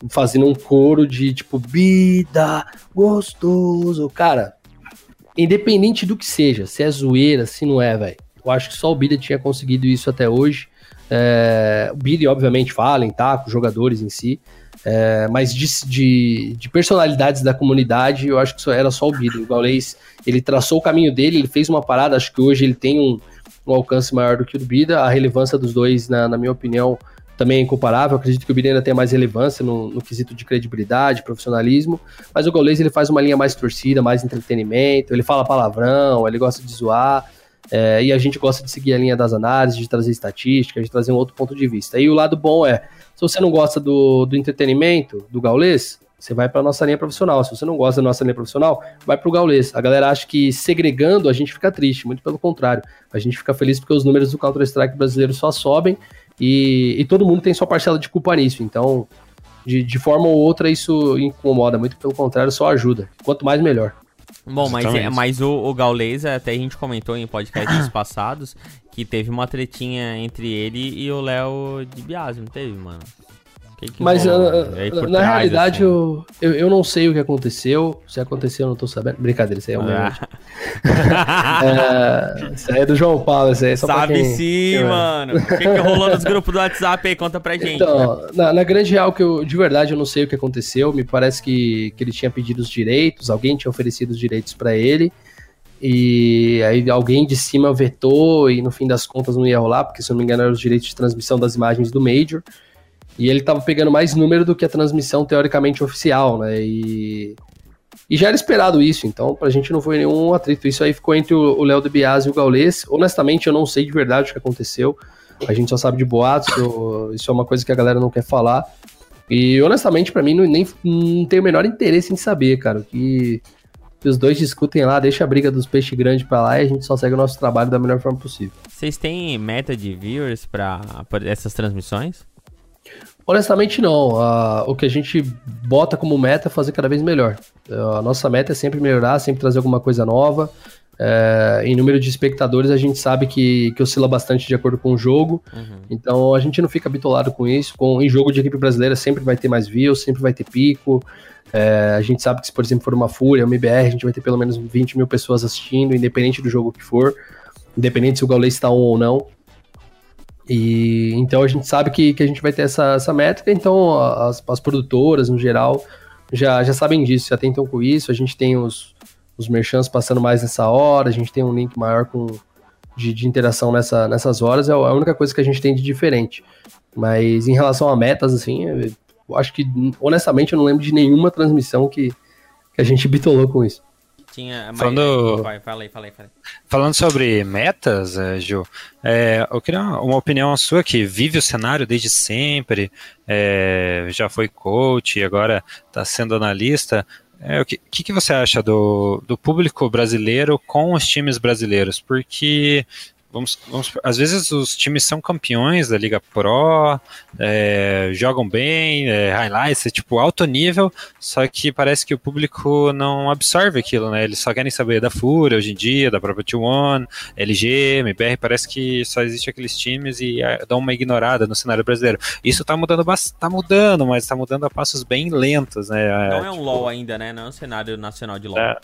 fazendo um coro de tipo, Bida gostoso. Cara, independente do que seja, se é zoeira, se não é, velho. Eu acho que só o Bida tinha conseguido isso até hoje. É, o Bida, obviamente, fala, tá, com os jogadores em si. É, mas de, de, de, personalidades da comunidade, eu acho que era só o Bida. O Gaules, ele traçou o caminho dele, ele fez uma parada, acho que hoje ele tem um, um alcance maior do que o do Bida. A relevância dos dois, na, na minha opinião, também é incomparável. acredito que o Bida ainda tem mais relevância no, no, quesito de credibilidade, profissionalismo. Mas o Gaules, ele faz uma linha mais torcida, mais entretenimento, ele fala palavrão, ele gosta de zoar. É, e a gente gosta de seguir a linha das análises, de trazer estatísticas, de trazer um outro ponto de vista. E o lado bom é se você não gosta do, do entretenimento, do gaulês, você vai para a nossa linha profissional. Se você não gosta da nossa linha profissional, vai para o gaulês. A galera acha que segregando a gente fica triste, muito pelo contrário. A gente fica feliz porque os números do Counter-Strike brasileiro só sobem e, e, todo mundo tem sua parcela de culpa nisso. Então, de, de forma ou outra, isso incomoda, muito pelo contrário, só ajuda. Quanto mais, melhor. Bom, mas, é, mas o, o Gaules, até a gente comentou em podcasts [coughs] passados, que teve uma tretinha entre ele e o Léo de Biasi, não teve, mano? Mas uh, na realidade assim? eu, eu, eu, não sei o que aconteceu. Se aconteceu, eu não tô sabendo. Brincadeira, isso aí é um ah. é, Isso aí é do João Paulo, isso aí é só Sabe quem, sim, quem mano. O que, que rolou nos grupos do WhatsApp aí? Conta pra gente. Então, na, na, grande real, que eu, de verdade, eu não sei o que aconteceu. Me parece que, que ele tinha pedido os direitos, alguém tinha oferecido os direitos para ele. E aí alguém de cima vetou e no fim das contas não ia rolar, porque se eu não me engano eram os direitos de transmissão das imagens do Major. E ele tava pegando mais número do que a transmissão teoricamente oficial, né? E, e já era esperado isso, então pra gente não foi nenhum atrito. Isso aí ficou entre o Léo de Bias e o Gaules. Honestamente, eu não sei de verdade o que aconteceu. A gente só sabe de boatos, isso é uma coisa que a galera não quer falar. E honestamente, para mim, não, nem, não tenho o menor interesse em saber, cara. Que, que os dois discutem lá, deixa a briga dos peixes grandes pra lá e a gente só segue o nosso trabalho da melhor forma possível. Vocês têm meta de viewers para essas transmissões? Honestamente, não. O que a gente bota como meta é fazer cada vez melhor. Uh, a nossa meta é sempre melhorar, sempre trazer alguma coisa nova. Uh, em número de espectadores, a gente sabe que, que oscila bastante de acordo com o jogo. Uhum. Então, a gente não fica bitolado com isso. Com, em jogo de equipe brasileira, sempre vai ter mais views, sempre vai ter pico. É, a gente sabe que se, por exemplo, for uma Fúria, uma IBR, a gente vai ter pelo menos 20 mil pessoas assistindo, independente do jogo que for. Independente se o Gaules está on ou não. E então a gente sabe que, que a gente vai ter essa, essa métrica, então as, as produtoras no geral já, já sabem disso, já tentam com isso. A gente tem os, os merchants passando mais nessa hora, a gente tem um link maior com, de, de interação nessa, nessas horas, é a única coisa que a gente tem de diferente. Mas em relação a metas, assim, eu acho que honestamente eu não lembro de nenhuma transmissão que, que a gente bitolou com isso. Tinha, falando, vai, fala aí, fala aí, fala aí. falando sobre metas, Gil, é, eu queria uma opinião sua que vive o cenário desde sempre, é, já foi coach e agora está sendo analista. É, o que, que, você acha do, do público brasileiro com os times brasileiros? Porque vamos, vamos, às vezes os times são campeões da Liga Pro, é, jogam bem, é, highlights, é tipo alto nível, só que parece que o público não absorve aquilo, né? Eles só querem saber da Fúria hoje em dia, da própria T1, LG, MBR, parece que só existe aqueles times e é, dão uma ignorada no cenário brasileiro. Isso tá mudando tá mudando, mas tá mudando a passos bem lentos, né? Não é um tipo, LoL ainda, né? Não é um cenário nacional de LoL. É.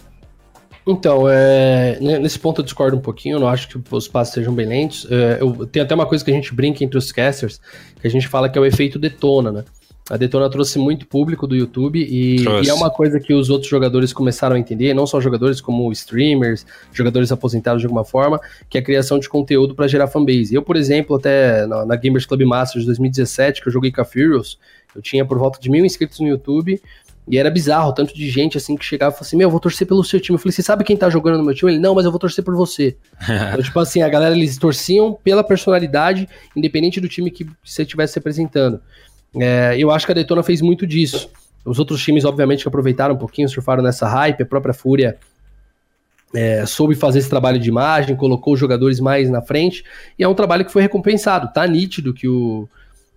Então, é, nesse ponto eu discordo um pouquinho, eu não acho que os passos sejam bem lentos. É, eu, tem até uma coisa que a gente brinca entre os casters, que a gente fala que é o efeito Detona, né? A Detona trouxe muito público do YouTube e, e, é uma coisa que os outros jogadores começaram a entender, não só jogadores como streamers, jogadores aposentados de alguma forma, que é a criação de conteúdo para gerar fanbase. Eu, por exemplo, até na, na Gamers Club Masters de 2017, que eu joguei com a Furious, eu tinha por volta de mil inscritos no YouTube e era bizarro, tanto de gente assim que chegava e falava assim: Meu, eu vou torcer pelo seu time. Eu falei: Você sabe quem tá jogando no meu time? Ele: Não, mas eu vou torcer por você. [laughs] então, tipo assim, a galera eles torciam pela personalidade, independente do time que você estivesse representando. É, eu acho que a Detona fez muito disso. Os outros times, obviamente, que aproveitaram um pouquinho, surfaram nessa hype. A própria Fúria é, soube fazer esse trabalho de imagem, colocou os jogadores mais na frente. E é um trabalho que foi recompensado. Tá nítido que, o,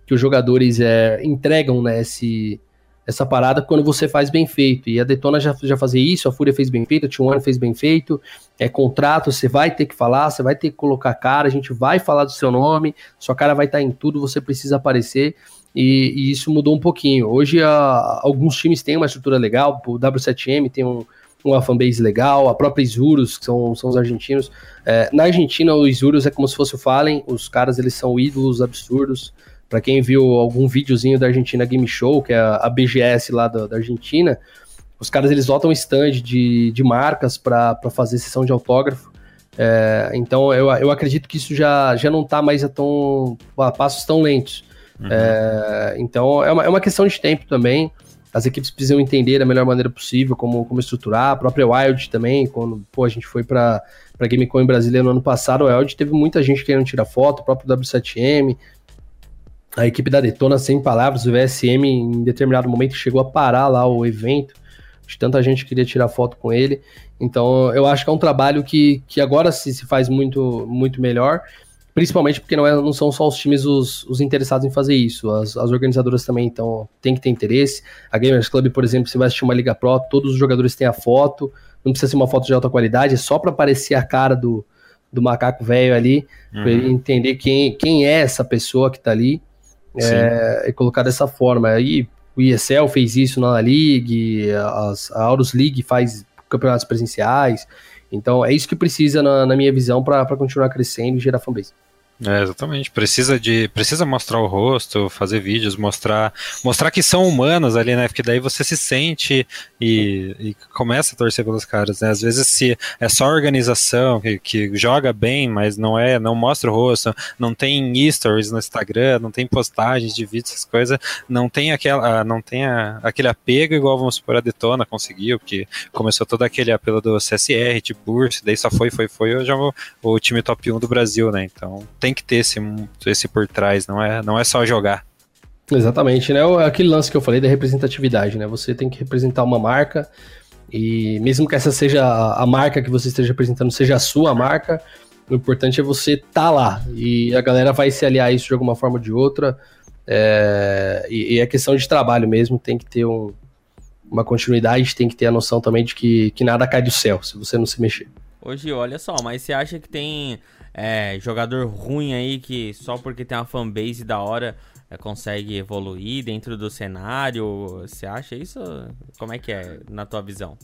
que os jogadores é, entregam né, esse essa parada quando você faz bem feito. E a Detona já, já fazia isso, a Fúria fez bem feito, a T1 fez bem feito. É contrato, você vai ter que falar, você vai ter que colocar cara, a gente vai falar do seu nome, sua cara vai estar em tudo, você precisa aparecer. E, e isso mudou um pouquinho. Hoje a, alguns times têm uma estrutura legal, o W7M tem um, uma fanbase legal, a própria Isurus, que são, são os argentinos. É, na Argentina, o Isurus é como se fosse o Fallen, os caras eles são ídolos absurdos. Para quem viu algum videozinho da Argentina Game Show, que é a BGS lá da, da Argentina, os caras eles lotam stand de, de marcas para fazer sessão de autógrafo. É, então eu, eu acredito que isso já, já não está mais a, tão, a passos tão lentos. Uhum. É, então é uma, é uma questão de tempo também. As equipes precisam entender da melhor maneira possível como, como estruturar. A própria Wild também, quando pô, a gente foi para Gamecom em Brasília no ano passado, a Wild teve muita gente querendo tirar foto, o próprio W7M a equipe da Detona, sem palavras, o VSM em determinado momento chegou a parar lá o evento, de tanta gente queria tirar foto com ele. Então eu acho que é um trabalho que, que agora se, se faz muito, muito melhor, principalmente porque não, é, não são só os times os, os interessados em fazer isso, as, as organizadoras também então tem que ter interesse. A Gamers Club, por exemplo, se vai assistir uma Liga Pro, todos os jogadores têm a foto, não precisa ser uma foto de alta qualidade, é só para aparecer a cara do, do macaco velho ali, uhum. para ele entender quem, quem é essa pessoa que tá ali é, e colocar dessa forma. Aí o ESL fez isso na League, as, a Aurus League faz campeonatos presenciais. Então é isso que precisa, na, na minha visão, para continuar crescendo e gerar fanbase. É, exatamente. Precisa de precisa mostrar o rosto, fazer vídeos, mostrar mostrar que são humanos ali, né? Porque daí você se sente e, e começa a torcer pelos caras, né? Às vezes se é só organização que, que joga bem, mas não é, não mostra o rosto, não tem stories no Instagram, não tem postagens de vídeos, essas coisas, não tem aquela, não tem a, aquele apego igual vamos supor a Detona conseguiu, que começou todo aquele apelo do CSR, tipo Burst, daí só foi, foi, foi, hoje é o, o time top 1 do Brasil, né? Então tem que ter esse, esse por trás, não é, não é só jogar. Exatamente, né? Aquele lance que eu falei da representatividade, né? Você tem que representar uma marca e mesmo que essa seja a marca que você esteja representando, seja a sua marca, o importante é você estar tá lá e a galera vai se aliar a isso de alguma forma ou de outra. É, e, e é questão de trabalho mesmo, tem que ter um, uma continuidade, tem que ter a noção também de que, que nada cai do céu se você não se mexer. Hoje, olha só, mas você acha que tem é, jogador ruim aí que só porque tem uma fanbase da hora é, consegue evoluir dentro do cenário? Você acha isso? Como é que é na tua visão?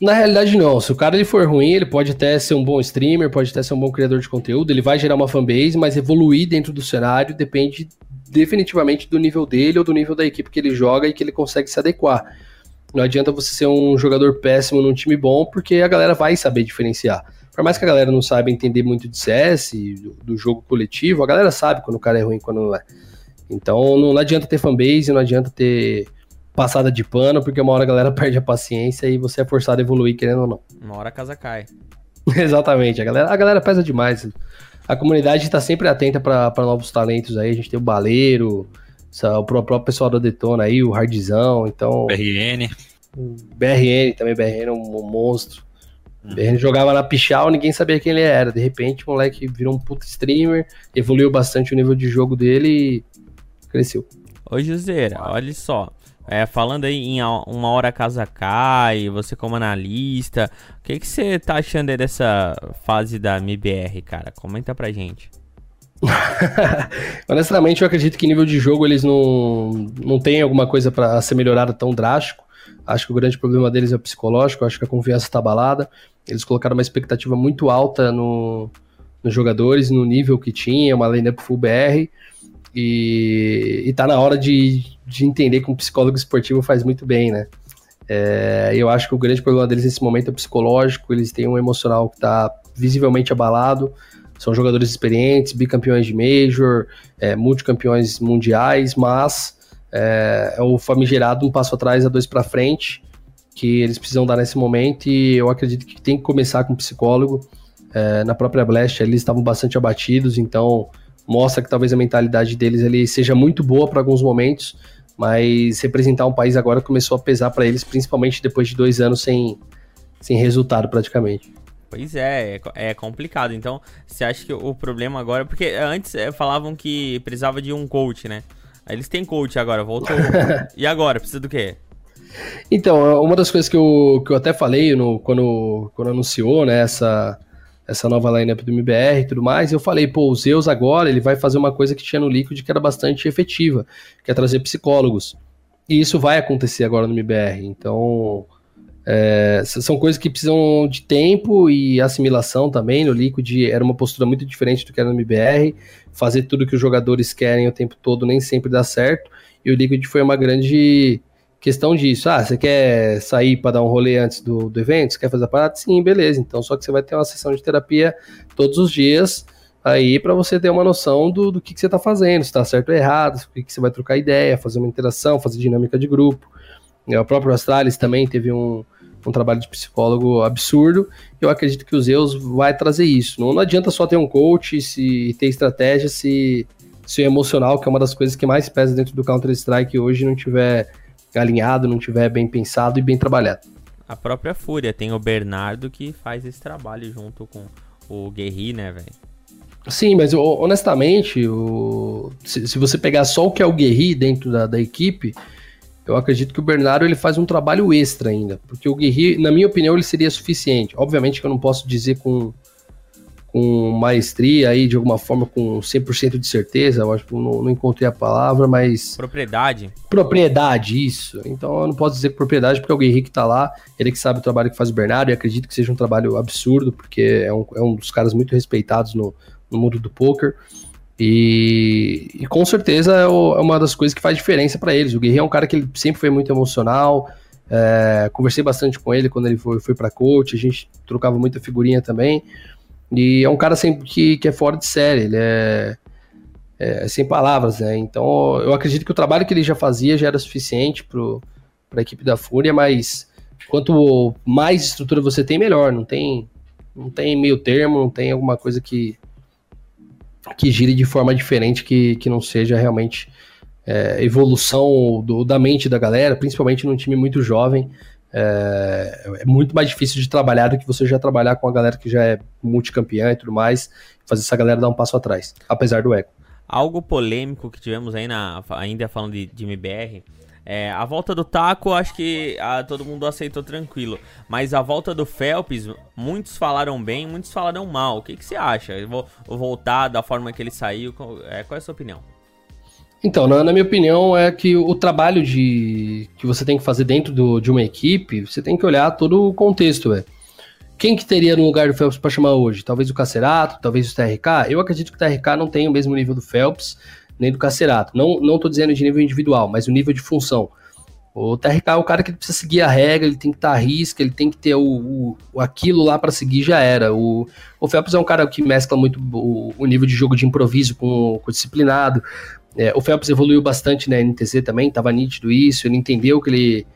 Na realidade, não. Se o cara ele for ruim, ele pode até ser um bom streamer, pode até ser um bom criador de conteúdo, ele vai gerar uma fanbase, mas evoluir dentro do cenário depende definitivamente do nível dele ou do nível da equipe que ele joga e que ele consegue se adequar. Não adianta você ser um jogador péssimo num time bom, porque a galera vai saber diferenciar. Por mais que a galera não saiba entender muito de CS, do, do jogo coletivo, a galera sabe quando o cara é ruim e quando não é. Então não, não adianta ter fanbase, não adianta ter passada de pano, porque uma hora a galera [laughs] perde a paciência e você é forçado a evoluir, querendo ou não. Uma hora a casa cai. [laughs] Exatamente, a galera, a galera pesa demais. A comunidade está sempre atenta para novos talentos aí. A gente tem o Baleiro, o próprio pessoal da Detona aí, o Hardzão, então. BRN. BRN também, BRN é um monstro. Ele jogava na Pichal, ninguém sabia quem ele era. De repente, o moleque virou um puta streamer, evoluiu bastante o nível de jogo dele e cresceu. Ô, Joseira, olha só. É, falando aí em uma hora a casa cai, você como analista, o que, que você tá achando aí dessa fase da MBR, cara? Comenta pra gente. [laughs] Honestamente, eu acredito que nível de jogo eles não, não tem alguma coisa para ser melhorada tão drástico. Acho que o grande problema deles é o psicológico, acho que a confiança está abalada. Eles colocaram uma expectativa muito alta no, nos jogadores, no nível que tinha, uma lineup full BR. E, e tá na hora de, de entender que um psicólogo esportivo faz muito bem, né? É, eu acho que o grande problema deles nesse momento é psicológico, eles têm um emocional que está visivelmente abalado. São jogadores experientes, bicampeões de Major, é, multicampeões mundiais, mas é, é o famigerado um passo atrás, a dois para frente, que eles precisam dar nesse momento, e eu acredito que tem que começar com um psicólogo. É, na própria Blast, eles estavam bastante abatidos, então mostra que talvez a mentalidade deles ele seja muito boa para alguns momentos, mas representar um país agora começou a pesar para eles, principalmente depois de dois anos sem, sem resultado praticamente. Pois é, é, é complicado. Então, você acha que o problema agora. Porque antes é, falavam que precisava de um coach, né? Eles têm coach agora, voltou. [laughs] e agora? Precisa do quê? Então, uma das coisas que eu, que eu até falei no, quando, quando anunciou né, essa, essa nova lineup do MBR e tudo mais, eu falei, pô, o Zeus agora ele vai fazer uma coisa que tinha no Liquid que era bastante efetiva, que é trazer psicólogos. E isso vai acontecer agora no MBR. Então, é, são coisas que precisam de tempo e assimilação também. No Liquid era uma postura muito diferente do que era no MBR. Fazer tudo que os jogadores querem o tempo todo nem sempre dá certo. E o Liquid foi uma grande questão disso. Ah, você quer sair para dar um rolê antes do, do evento? Você quer fazer a parada? Sim, beleza. Então, só que você vai ter uma sessão de terapia todos os dias aí para você ter uma noção do, do que, que você está fazendo, se está certo ou errado, o que, que você vai trocar ideia, fazer uma interação, fazer dinâmica de grupo. O próprio Astralis também teve um, um trabalho de psicólogo absurdo. Eu acredito que o Zeus vai trazer isso. Não, não adianta só ter um coach se ter estratégia se, se o emocional, que é uma das coisas que mais pesa dentro do Counter-Strike hoje, não tiver alinhado, não tiver bem pensado e bem trabalhado. A própria Fúria tem o Bernardo que faz esse trabalho junto com o Guerri, né, velho? Sim, mas honestamente, o, se, se, você pegar só o que é o Guerri dentro da, da equipe, eu acredito que o Bernardo ele faz um trabalho extra ainda, porque o Guerri, na minha opinião, ele seria suficiente. Obviamente que eu não posso dizer com, com maestria aí, de alguma forma, com 100% de certeza, eu acho que não, não, encontrei a palavra, mas... Propriedade. Propriedade, isso. Então eu não posso dizer propriedade, porque é o Guerri que tá lá, ele que sabe o trabalho que faz o Bernardo, e acredito que seja um trabalho absurdo, porque é um, é um dos caras muito respeitados no, no mundo do poker. E, e, com certeza é, o, é, uma das coisas que faz diferença para eles. O Guerreiro é um cara que ele sempre foi muito emocional. É, conversei bastante com ele quando ele foi, foi para coach. A gente trocava muita figurinha também. E é um cara sempre que, que é fora de série. Ele é, é, sem palavras, né? Então eu acredito que o trabalho que ele já fazia já era suficiente para a equipe da Fúria, mas quanto mais estrutura você tem, melhor. Não tem, não tem meio termo, não tem alguma coisa que que gire de forma diferente, que, que não seja realmente é, evolução do, da mente da galera, principalmente num time muito jovem. É, é, muito mais difícil de trabalhar do que você já trabalhar com a galera que já é multicampeã e tudo mais, fazer essa galera dar um passo atrás, apesar do ego. Algo polêmico que tivemos aí na, ainda falando de, de MBR, é, a volta do Taco, acho que ah, todo mundo aceitou tranquilo. Mas a volta do Phelps, muitos falaram bem, muitos falaram mal. O que, que você acha? Eu vou, vou voltar da forma que ele saiu. Qual é, qual é a sua opinião? Então, na, na, minha opinião, é que o trabalho de que você tem que fazer dentro do, de uma equipe, você tem que olhar todo o contexto, é. Quem que teria no lugar do Phelps para chamar hoje? Talvez o Cacerato, talvez o TRK? Eu acredito que o TRK não tem o mesmo nível do Phelps nem do Cacerato. Não, não dizendo de nível individual, mas o nível de função. O TRK é o cara que precisa seguir a regra, ele tem que estar tá à risca, ele tem que ter o, o aquilo lá para seguir, já era. O, o Phelps é um cara que mescla muito o, o nível de jogo de improviso com, o disciplinado. É, o Phelps evoluiu bastante na NTZ também, tava nítido isso, ele entendeu que ele.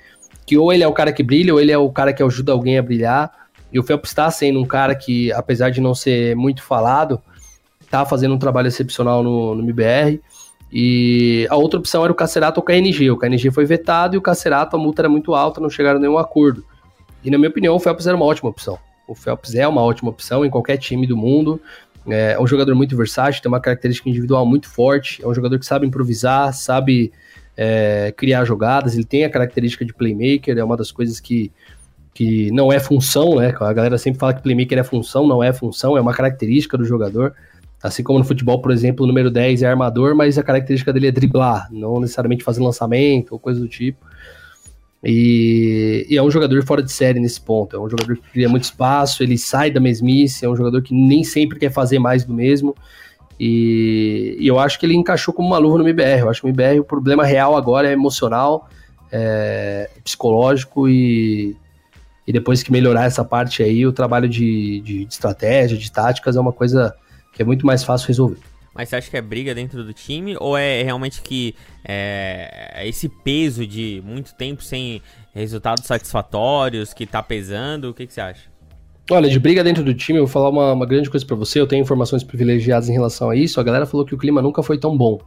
que ou ele é o cara que brilha, ou ele é o cara que ajuda alguém a brilhar. E o Phelps está sendo um cara que, apesar de não ser muito falado, tá fazendo um trabalho excepcional no, no MBR. E a outra opção era o Cacerato ou o KNG. O KNG foi vetado e o Cacerato, a multa era muito alta, não chegaram a nenhum acordo. E na minha opinião, o Phelps era uma ótima opção. O Phelps é uma ótima opção em qualquer time do mundo. É um jogador muito versátil, tem uma característica individual muito forte. É um jogador que sabe improvisar, sabe é, criar jogadas. Ele tem a característica de playmaker, é uma das coisas que, que não é função, né? A galera sempre fala que playmaker é função, não é função, é uma característica do jogador. Assim como no futebol, por exemplo, o número 10 é armador, mas a característica dele é driblar, não necessariamente fazer lançamento ou coisa do tipo. E, e, é um jogador fora de série nesse ponto. É um jogador que cria muito espaço, ele sai da mesmice, é um jogador que nem sempre quer fazer mais do mesmo. E, e eu acho que ele encaixou como uma luva no MBR. Eu acho que o MBR, o problema real agora é emocional, é psicológico e, e depois que melhorar essa parte aí, o trabalho de, de, de estratégia, de táticas é uma coisa que é muito mais fácil resolver. Mas você acha que é briga dentro do time ou é realmente que é, é, esse peso de muito tempo sem resultados satisfatórios que tá pesando? O que, que você acha? Olha, de briga dentro do time, eu vou falar uma, uma grande coisa para você. Eu tenho informações privilegiadas em relação a isso. A galera falou que o clima nunca foi tão bom.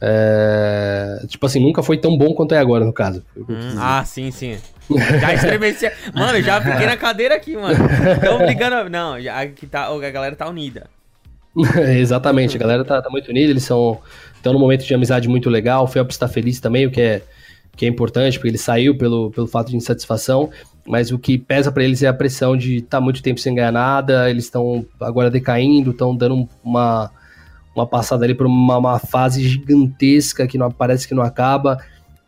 É, tipo assim, nunca foi tão bom quanto é agora, no caso. Hum, ah, sim, sim. Já estremecia. mano, já fiquei na cadeira aqui, mano. Estão brigando. Não, já, aqui tá, a galera tá unida. [laughs] Exatamente, a galera tá, tá, muito unida, eles são estão num momento de amizade muito legal. O Phelps está feliz também, o que é, que é importante, porque ele saiu pelo, pelo fato de insatisfação. Mas o que pesa para eles é a pressão de estar tá muito tempo sem ganhar nada. Eles estão agora decaindo, estão dando uma, uma passada ali por uma, uma, fase gigantesca que não parece que não acaba.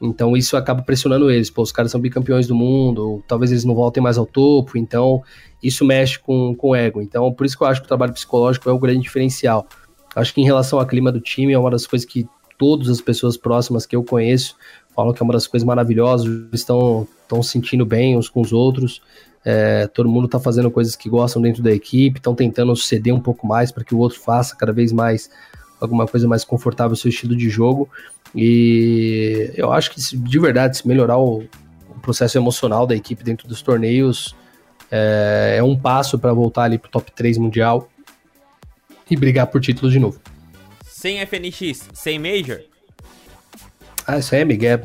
Então isso acaba pressionando eles. Pô, os caras são bicampeões do mundo, talvez eles não voltem mais ao topo. Então isso mexe com, com o ego. Então, por isso que eu acho que o trabalho psicológico é o grande diferencial. Acho que em relação ao clima do time, é uma das coisas que todas as pessoas próximas que eu conheço falam que é uma das coisas maravilhosas, estão, estão sentindo bem uns com os outros. É, todo mundo está fazendo coisas que gostam dentro da equipe, estão tentando ceder um pouco mais para que o outro faça cada vez mais alguma coisa mais confortável ao seu estilo de jogo. E eu acho que de verdade, se melhorar o, o processo emocional da equipe dentro dos torneios, é, é um passo para voltar ali pro top 3 mundial e brigar por títulos de novo. Sem FNX, sem Major? Ah, isso aí é Miguel.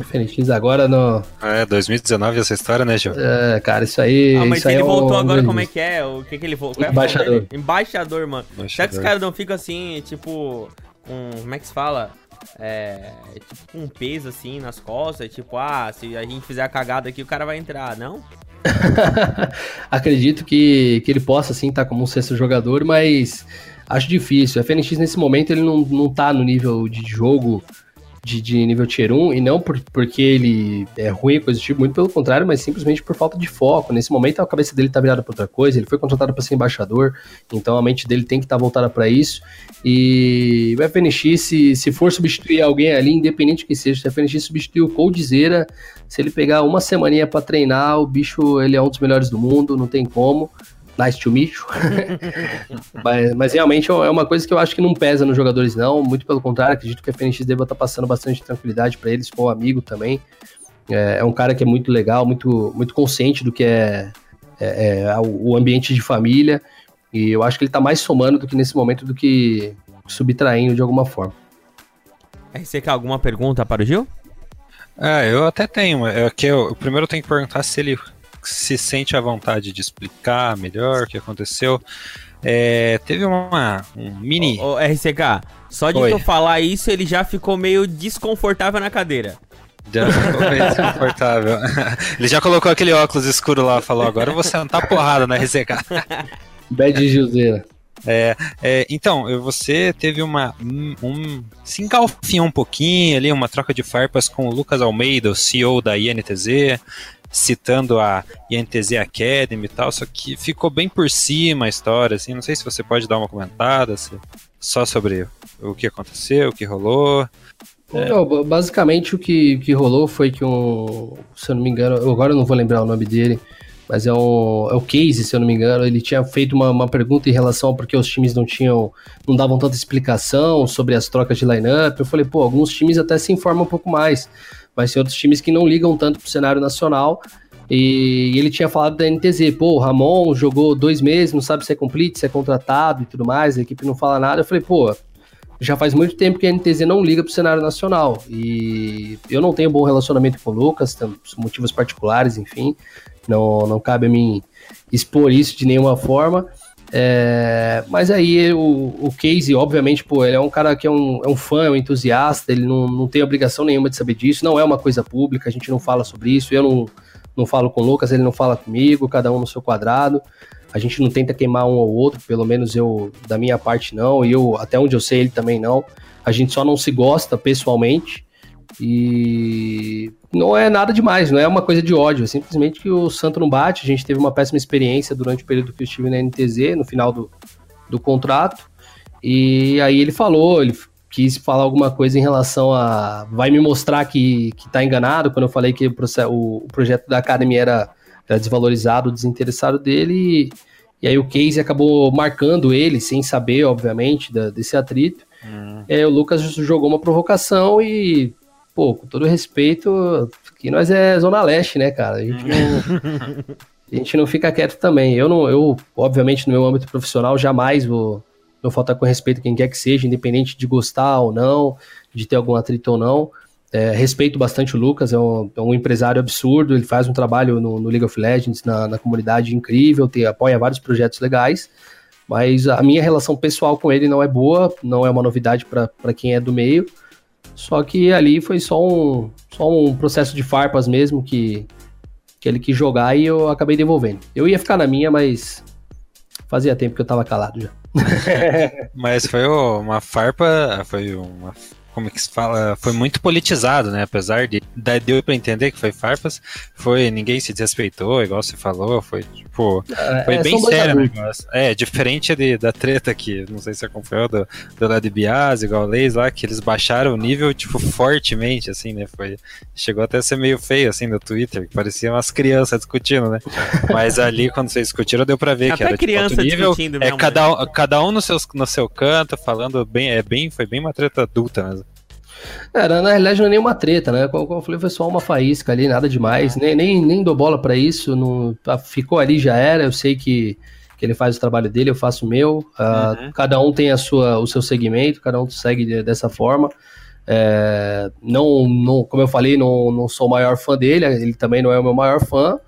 FNX agora no. É, 2019 essa história, né, Gil? É, cara, isso aí. Ah, mas isso ele é voltou um... agora, como é que é? O que, que ele voltou? Embaixador. Embaixador, mano. Embaixador. Será que os caras não ficam assim, tipo, com. Como é que se fala? É, tipo, com peso assim nas costas, tipo, ah, se a gente fizer a cagada aqui, o cara vai entrar, não? [laughs] Acredito que, que ele possa sim estar tá como um sexto jogador, mas acho difícil. A FNX nesse momento ele não, não tá no nível de jogo de, de nível tier 1, e não por, porque ele é ruim, coisa do tipo, muito pelo contrário, mas simplesmente por falta de foco. Nesse momento a cabeça dele tá virada para outra coisa, ele foi contratado para ser embaixador, então a mente dele tem que estar tá voltada para isso. E o FNX, se, se for substituir alguém ali, independente que seja, se o FNX substituir o Coldzera, se ele pegar uma semaninha para treinar, o bicho ele é um dos melhores do mundo, não tem como nice to meet you. [laughs] mas, mas, realmente é uma coisa que eu acho que não pesa nos jogadores, não. Muito pelo contrário, acredito que a FNX deva estar passando bastante tranquilidade para eles, com o amigo também. É, é, um cara que é muito legal, muito, muito consciente do que é, é, é o ambiente de família. E eu acho que ele está mais somando do que nesse momento do que subtraindo de alguma forma. Você quer alguma pergunta para o Gil? É, eu até tenho. É que eu, primeiro eu tenho que perguntar se ele se sente à vontade de explicar melhor o que aconteceu. É, teve uma, um mini. Ô, ô, RCK, só de Oi. tu falar isso, ele já ficou meio desconfortável na cadeira. Já ficou meio desconfortável. [laughs] ele já colocou aquele óculos escuro lá falou: agora eu vou sentar porrada na RCK. [laughs] Bad Juseira. É, é, então, você teve uma. Um, um, se engalfinhou um pouquinho ali, uma troca de farpas com o Lucas Almeida, o CEO da INTZ citando a INTZ Academy e tal, só que ficou bem por cima a história, assim, não sei se você pode dar uma comentada só sobre o que aconteceu, o que rolou. É. Não, basicamente o que, que rolou foi que um, se eu não me engano, agora eu não vou lembrar o nome dele, mas é, um, é o Case, se eu não me engano, ele tinha feito uma, uma pergunta em relação a porque os times não tinham, não davam tanta explicação sobre as trocas de lineup. Eu falei, pô, alguns times até se informam um pouco mais mas tem outros times que não ligam tanto pro cenário nacional. E ele tinha falado da NTZ, pô, o Ramon jogou dois meses, não sabe se é complete, se é contratado e tudo mais, a equipe não fala nada. Eu falei, pô, já faz muito tempo que a NTZ não liga pro cenário nacional. E eu não tenho bom relacionamento com o Lucas, tem motivos particulares, enfim. Não, não cabe a mim expor isso de nenhuma forma. É, mas aí o, o Casey, obviamente, pô, ele é um cara que é um, é um fã, é um entusiasta, ele não, não tem obrigação nenhuma de saber disso, não é uma coisa pública, a gente não fala sobre isso, eu não, não falo com o Lucas, ele não fala comigo, cada um no seu quadrado. A gente não tenta queimar um ao outro, pelo menos eu, da minha parte, não, e eu, até onde eu sei, ele também não. A gente só não se gosta pessoalmente. E não é nada demais, não é uma coisa de ódio, é simplesmente que o Santo não bate. A gente teve uma péssima experiência durante o período que eu estive na NTZ, no final do, do contrato. E aí ele falou, ele quis falar alguma coisa em relação a. Vai me mostrar que, que tá enganado quando eu falei que o, o, projeto da Academy era, era desvalorizado, desinteressado dele. E, e aí o Casey acabou marcando ele, sem saber, obviamente, da, desse atrito. Hum. Aí o Lucas jogou uma provocação e pô, com todo respeito, que nós é Zona Leste, né, cara? A gente não, [laughs] a gente não fica quieto também. Eu, não, eu, obviamente, no meu âmbito profissional, jamais vou, vou faltar com respeito a quem quer que seja, independente de gostar ou não, de ter algum atrito ou não. É, respeito bastante o Lucas, é um, é um, empresário absurdo, ele faz um trabalho no, no League of Legends, na, na comunidade incrível, tem, apoia vários projetos legais, mas a minha relação pessoal com ele não é boa, não é uma novidade para quem é do meio. Só que ali foi só um, só um processo de farpas mesmo que, que ele quis jogar e eu acabei devolvendo. Eu ia ficar na minha, mas fazia tempo que eu tava calado já. [laughs] mas foi uma farpa, foi uma como é que se fala, foi muito politizado, né? Apesar de deu para entender que foi farpas, foi ninguém se desrespeitou, igual você falou, foi tipo, é, foi é, bem sério o negócio. É, diferente de, da treta que, não sei se acompanhou do, do Led Bias, igual Leis lá, que eles baixaram o nível, tipo, fortemente, assim, né? Foi, chegou até a ser meio feio, assim, no Twitter, que parecia umas crianças discutindo, né? Mas ali, quando vocês discutiram, deu pra ver até que era, criança tipo, nível, é, mesmo, cada, né? um, cada um no, seu, no seu canto, falando bem, é bem, foi bem uma treta adulta mesmo. Era, na realidade não é nenhuma treta, né? Como, como eu falei, foi só uma faísca ali, nada demais. Nem, nem, nem dou bola para isso. Não, tá, ficou ali, já era. Eu sei que, que ele faz o trabalho dele, eu faço o meu. Uh, uhum. Cada um tem a sua, o seu segmento, cada um segue dessa forma. É, não, não, como eu falei, não, não sou o maior fã dele, ele também não é o meu maior fã.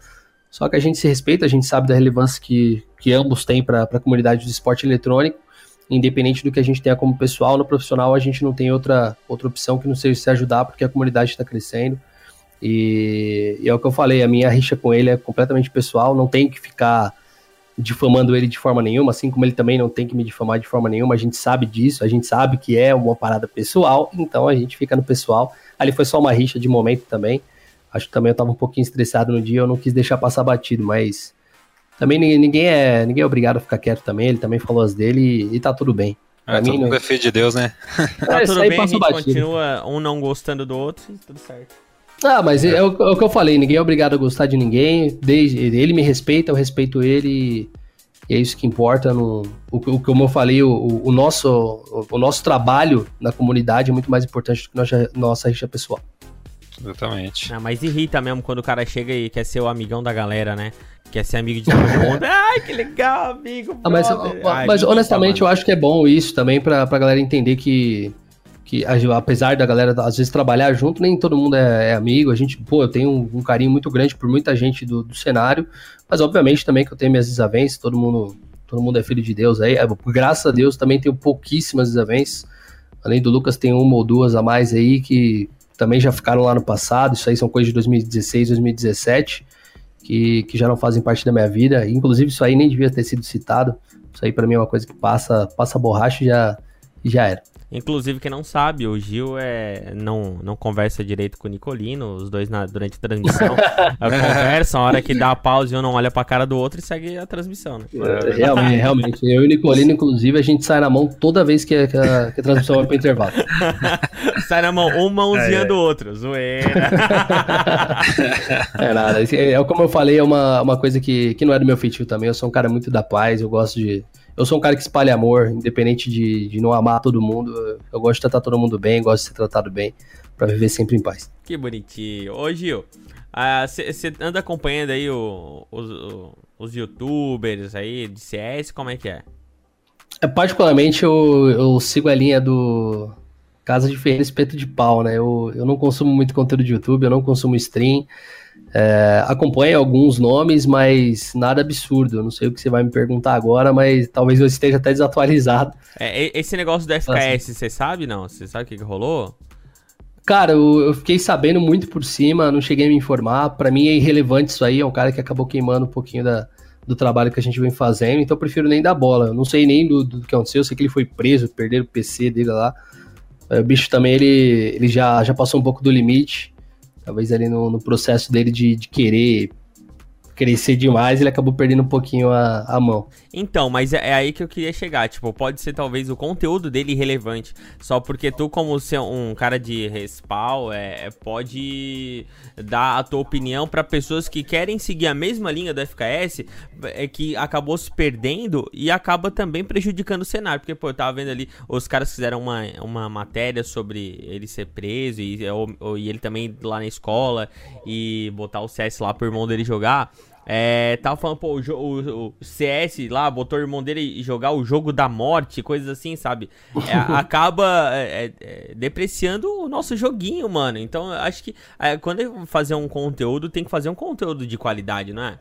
Só que a gente se respeita, a gente sabe da relevância que, que ambos têm para a comunidade do esporte eletrônico. Independente do que a gente tenha como pessoal, no profissional a gente não tem outra, outra opção que não seja se ajudar, porque a comunidade está crescendo. E, e, é o que eu falei, a minha rixa com ele é completamente pessoal, não tem que ficar difamando ele de forma nenhuma, assim como ele também não tem que me difamar de forma nenhuma, a gente sabe disso, a gente sabe que é uma parada pessoal, então a gente fica no pessoal. Ali foi só uma rixa de momento também. Acho que também eu tava um pouquinho estressado no dia, eu não quis deixar passar batido, mas também ninguém é, ninguém é obrigado a ficar quieto também, ele também falou as dele e, e tá tudo bem. Pra é, mim, não... é filho de Deus, né? [laughs] tá é, tudo bem, a gente batido. continua um não gostando do outro e tudo certo. Ah, mas é, é, o, é, o, que eu falei, ninguém é obrigado a gostar de ninguém, desde, ele me respeita, eu respeito ele, e é isso que importa. No, o, o como eu falei, o, o nosso, o, o, nosso trabalho na comunidade é muito mais importante do que nossa, nossa rixa pessoal. Exatamente. Ah, mas irrita mesmo quando o cara chega e quer ser o amigão da galera, né? Quer ser amigo de todo mundo. [laughs] Ai, que legal, amigo. Ah, mas, Ai, mas honestamente, eu acho que é bom isso também pra, pra galera entender que que apesar da galera às vezes trabalhar junto, nem todo mundo é, é amigo. A gente, pô, eu tenho um, um, carinho muito grande por muita gente do, do, cenário, mas obviamente também que eu tenho minhas desavenças, todo mundo, todo mundo é filho de Deus aí. É, graças a Deus também tenho pouquíssimas desavenças. Além do Lucas, tem uma ou duas a mais aí que também já ficaram lá no passado. Isso aí são coisas de 2016, 2017, que, que já não fazem parte da minha vida. Inclusive, isso aí nem devia ter sido citado. Isso aí para mim é uma coisa que passa, passa borracha e já, já era. Inclusive, quem não sabe, o Gil é, não, não conversa direito com o Nicolino, os dois na, durante a transmissão [laughs] conversam, a hora que dá a pausa e um não olha pra cara do outro e segue a transmissão, né? É, realmente, realmente. Eu e o Nicolino, inclusive, a gente sai na mão toda vez que, que, a, que a, transmissão vai pro intervalo. [laughs] sai na mão, um mãozinha é, do outro, zoeira. é nada, é, como eu falei, é uma, uma coisa que, que não é do meu feitio também, eu sou um cara muito da paz, eu gosto de eu sou um cara que espalha amor, independente de, de não amar todo mundo. Eu gosto de tratar todo mundo bem, gosto de ser tratado bem, para viver sempre em paz. Que bonitinho. Ô, Gil, você uh, anda acompanhando aí o, os, os youtubers aí de CS, como é que é? é particularmente, eu, eu sigo a linha do Casa de Ferreira Espeto de Pau, né? Eu, eu não consumo muito conteúdo de YouTube, eu não consumo stream. É, acompanho alguns nomes, mas nada absurdo. Eu não sei o que você vai me perguntar agora, mas talvez eu esteja até desatualizado. É, esse negócio do FKS, você sabe não? Você sabe o que, que rolou? Cara, eu, eu, fiquei sabendo muito por cima, não cheguei a me informar. Para mim é irrelevante isso aí, é um cara que acabou queimando um pouquinho da, do trabalho que a gente vem fazendo, então eu prefiro nem dar bola. Eu não sei nem do, do que aconteceu, eu sei que ele foi preso, perderam o PC dele lá. O bicho também, ele, ele já, já passou um pouco do limite. Talvez ali no, no processo dele de, de querer crescer demais, ele acabou perdendo um pouquinho a, a mão. Então, mas é, é, aí que eu queria chegar. Tipo, pode ser talvez o conteúdo dele irrelevante. Só porque tu, como ser um cara de respawn, é, é pode dar a tua opinião para pessoas que querem seguir a mesma linha do FKS, é que acabou se perdendo e acaba também prejudicando o cenário. Porque, pô, eu tava vendo ali, os caras fizeram uma, uma matéria sobre ele ser preso e, e ele também lá na escola e botar o CS lá pro irmão dele jogar. É, tava falando, pô, o, o, o, CS lá, botou o irmão dele jogar o jogo da morte, coisas assim, sabe? É, [laughs] acaba é, é, é, depreciando o nosso joguinho, mano. Então, acho que é, quando fazer um conteúdo, tem que fazer um conteúdo de qualidade, não é?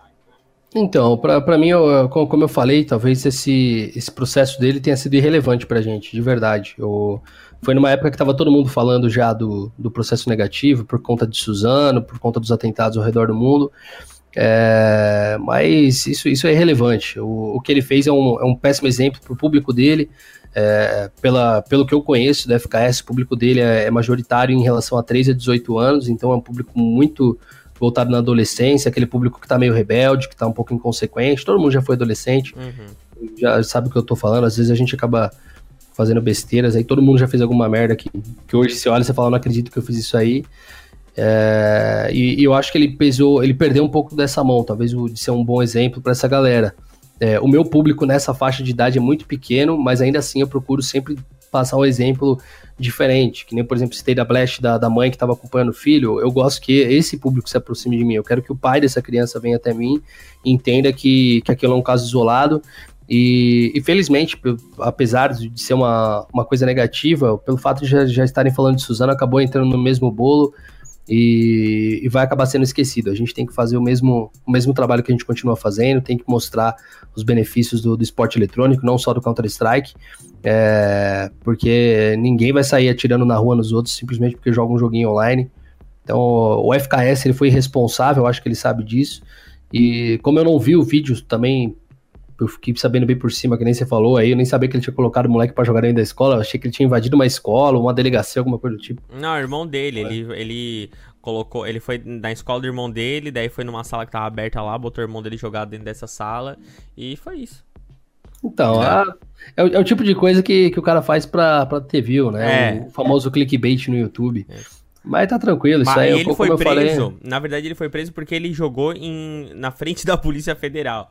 Então, pra, mim, eu, como eu falei, talvez esse, esse processo dele tenha sido irrelevante pra gente, de verdade. Eu, foi numa época que tava todo mundo falando já do, do processo negativo, por conta de Suzano, por conta dos atentados ao redor do mundo. É, mas isso, isso é irrelevante. O, o que ele fez é um, é um péssimo exemplo para o público dele. É, pela, pelo que eu conheço do FKS, o público dele é, é, majoritário em relação a 13 a 18 anos, então é um público muito voltado na adolescência, aquele público que está meio rebelde, que está um pouco inconsequente. Todo mundo já foi adolescente, uhum. já sabe o que eu estou falando. Às vezes a gente acaba fazendo besteiras, aí todo mundo já fez alguma merda que, que hoje você olha e você fala, não acredito que eu fiz isso aí. É, e, e, eu acho que ele pesou, ele perdeu um pouco dessa mão, talvez de ser um bom exemplo para essa galera. É, o meu público nessa faixa de idade é muito pequeno, mas ainda assim eu procuro sempre passar um exemplo diferente, que nem, por exemplo, citei da Blast da, da mãe que estava acompanhando o filho, eu gosto que esse público se aproxime de mim, eu quero que o pai dessa criança venha até mim e entenda que, que aquilo é um caso isolado, e, e, felizmente, apesar de ser uma, uma coisa negativa, pelo fato de já, já estarem falando de Suzano, acabou entrando no mesmo bolo e, e, vai acabar sendo esquecido. A gente tem que fazer o mesmo, o mesmo trabalho que a gente continua fazendo, tem que mostrar os benefícios do, do esporte eletrônico, não só do Counter-Strike, é, porque ninguém vai sair atirando na rua nos outros simplesmente porque joga um joguinho online. Então, o FKS ele foi irresponsável, acho que ele sabe disso. E como eu não vi o vídeo também eu fiquei sabendo bem por cima, que nem você falou aí, eu nem sabia que ele tinha colocado o moleque para jogar dentro da escola, eu achei que ele tinha invadido uma escola, uma delegacia, alguma coisa do tipo. Não, irmão dele, é. ele, ele colocou, ele foi na escola do irmão dele, daí foi numa sala que tava aberta lá, botou o irmão dele jogado dentro dessa sala, e foi isso. Então, é, a, é, o, é, o, tipo de coisa que, que o cara faz pra, pra ter view, né? É. O famoso clickbait no YouTube. É. Mas tá tranquilo, isso Mas aí é ele foi preso. Falei... Na verdade, ele foi preso porque ele jogou em, na frente da Polícia Federal.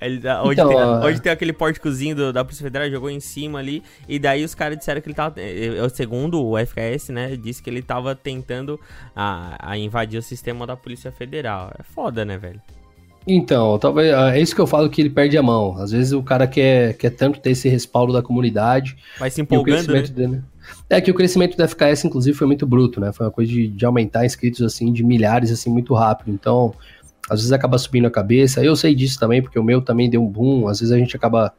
Ele, onde, então, tem, onde tem aquele pórticozinho do, da Polícia Federal, jogou em cima ali. E daí os caras disseram que ele tava. Eh, eh, segundo o FKS, né? Disse que ele tava tentando a, a invadir o sistema da Polícia Federal. É foda, né, velho? Então, talvez ah, é isso que eu falo que ele perde a mão. Às vezes o cara quer, quer tanto ter esse respaldo da comunidade. Vai se empolgando, né? Dele, é que o crescimento do FKS, inclusive, foi muito bruto, né? Foi uma coisa de, de aumentar inscritos, assim, de milhares, assim, muito rápido. Então, às vezes acaba subindo a cabeça. Eu sei disso também, porque o meu também deu um boom. Às vezes a gente acaba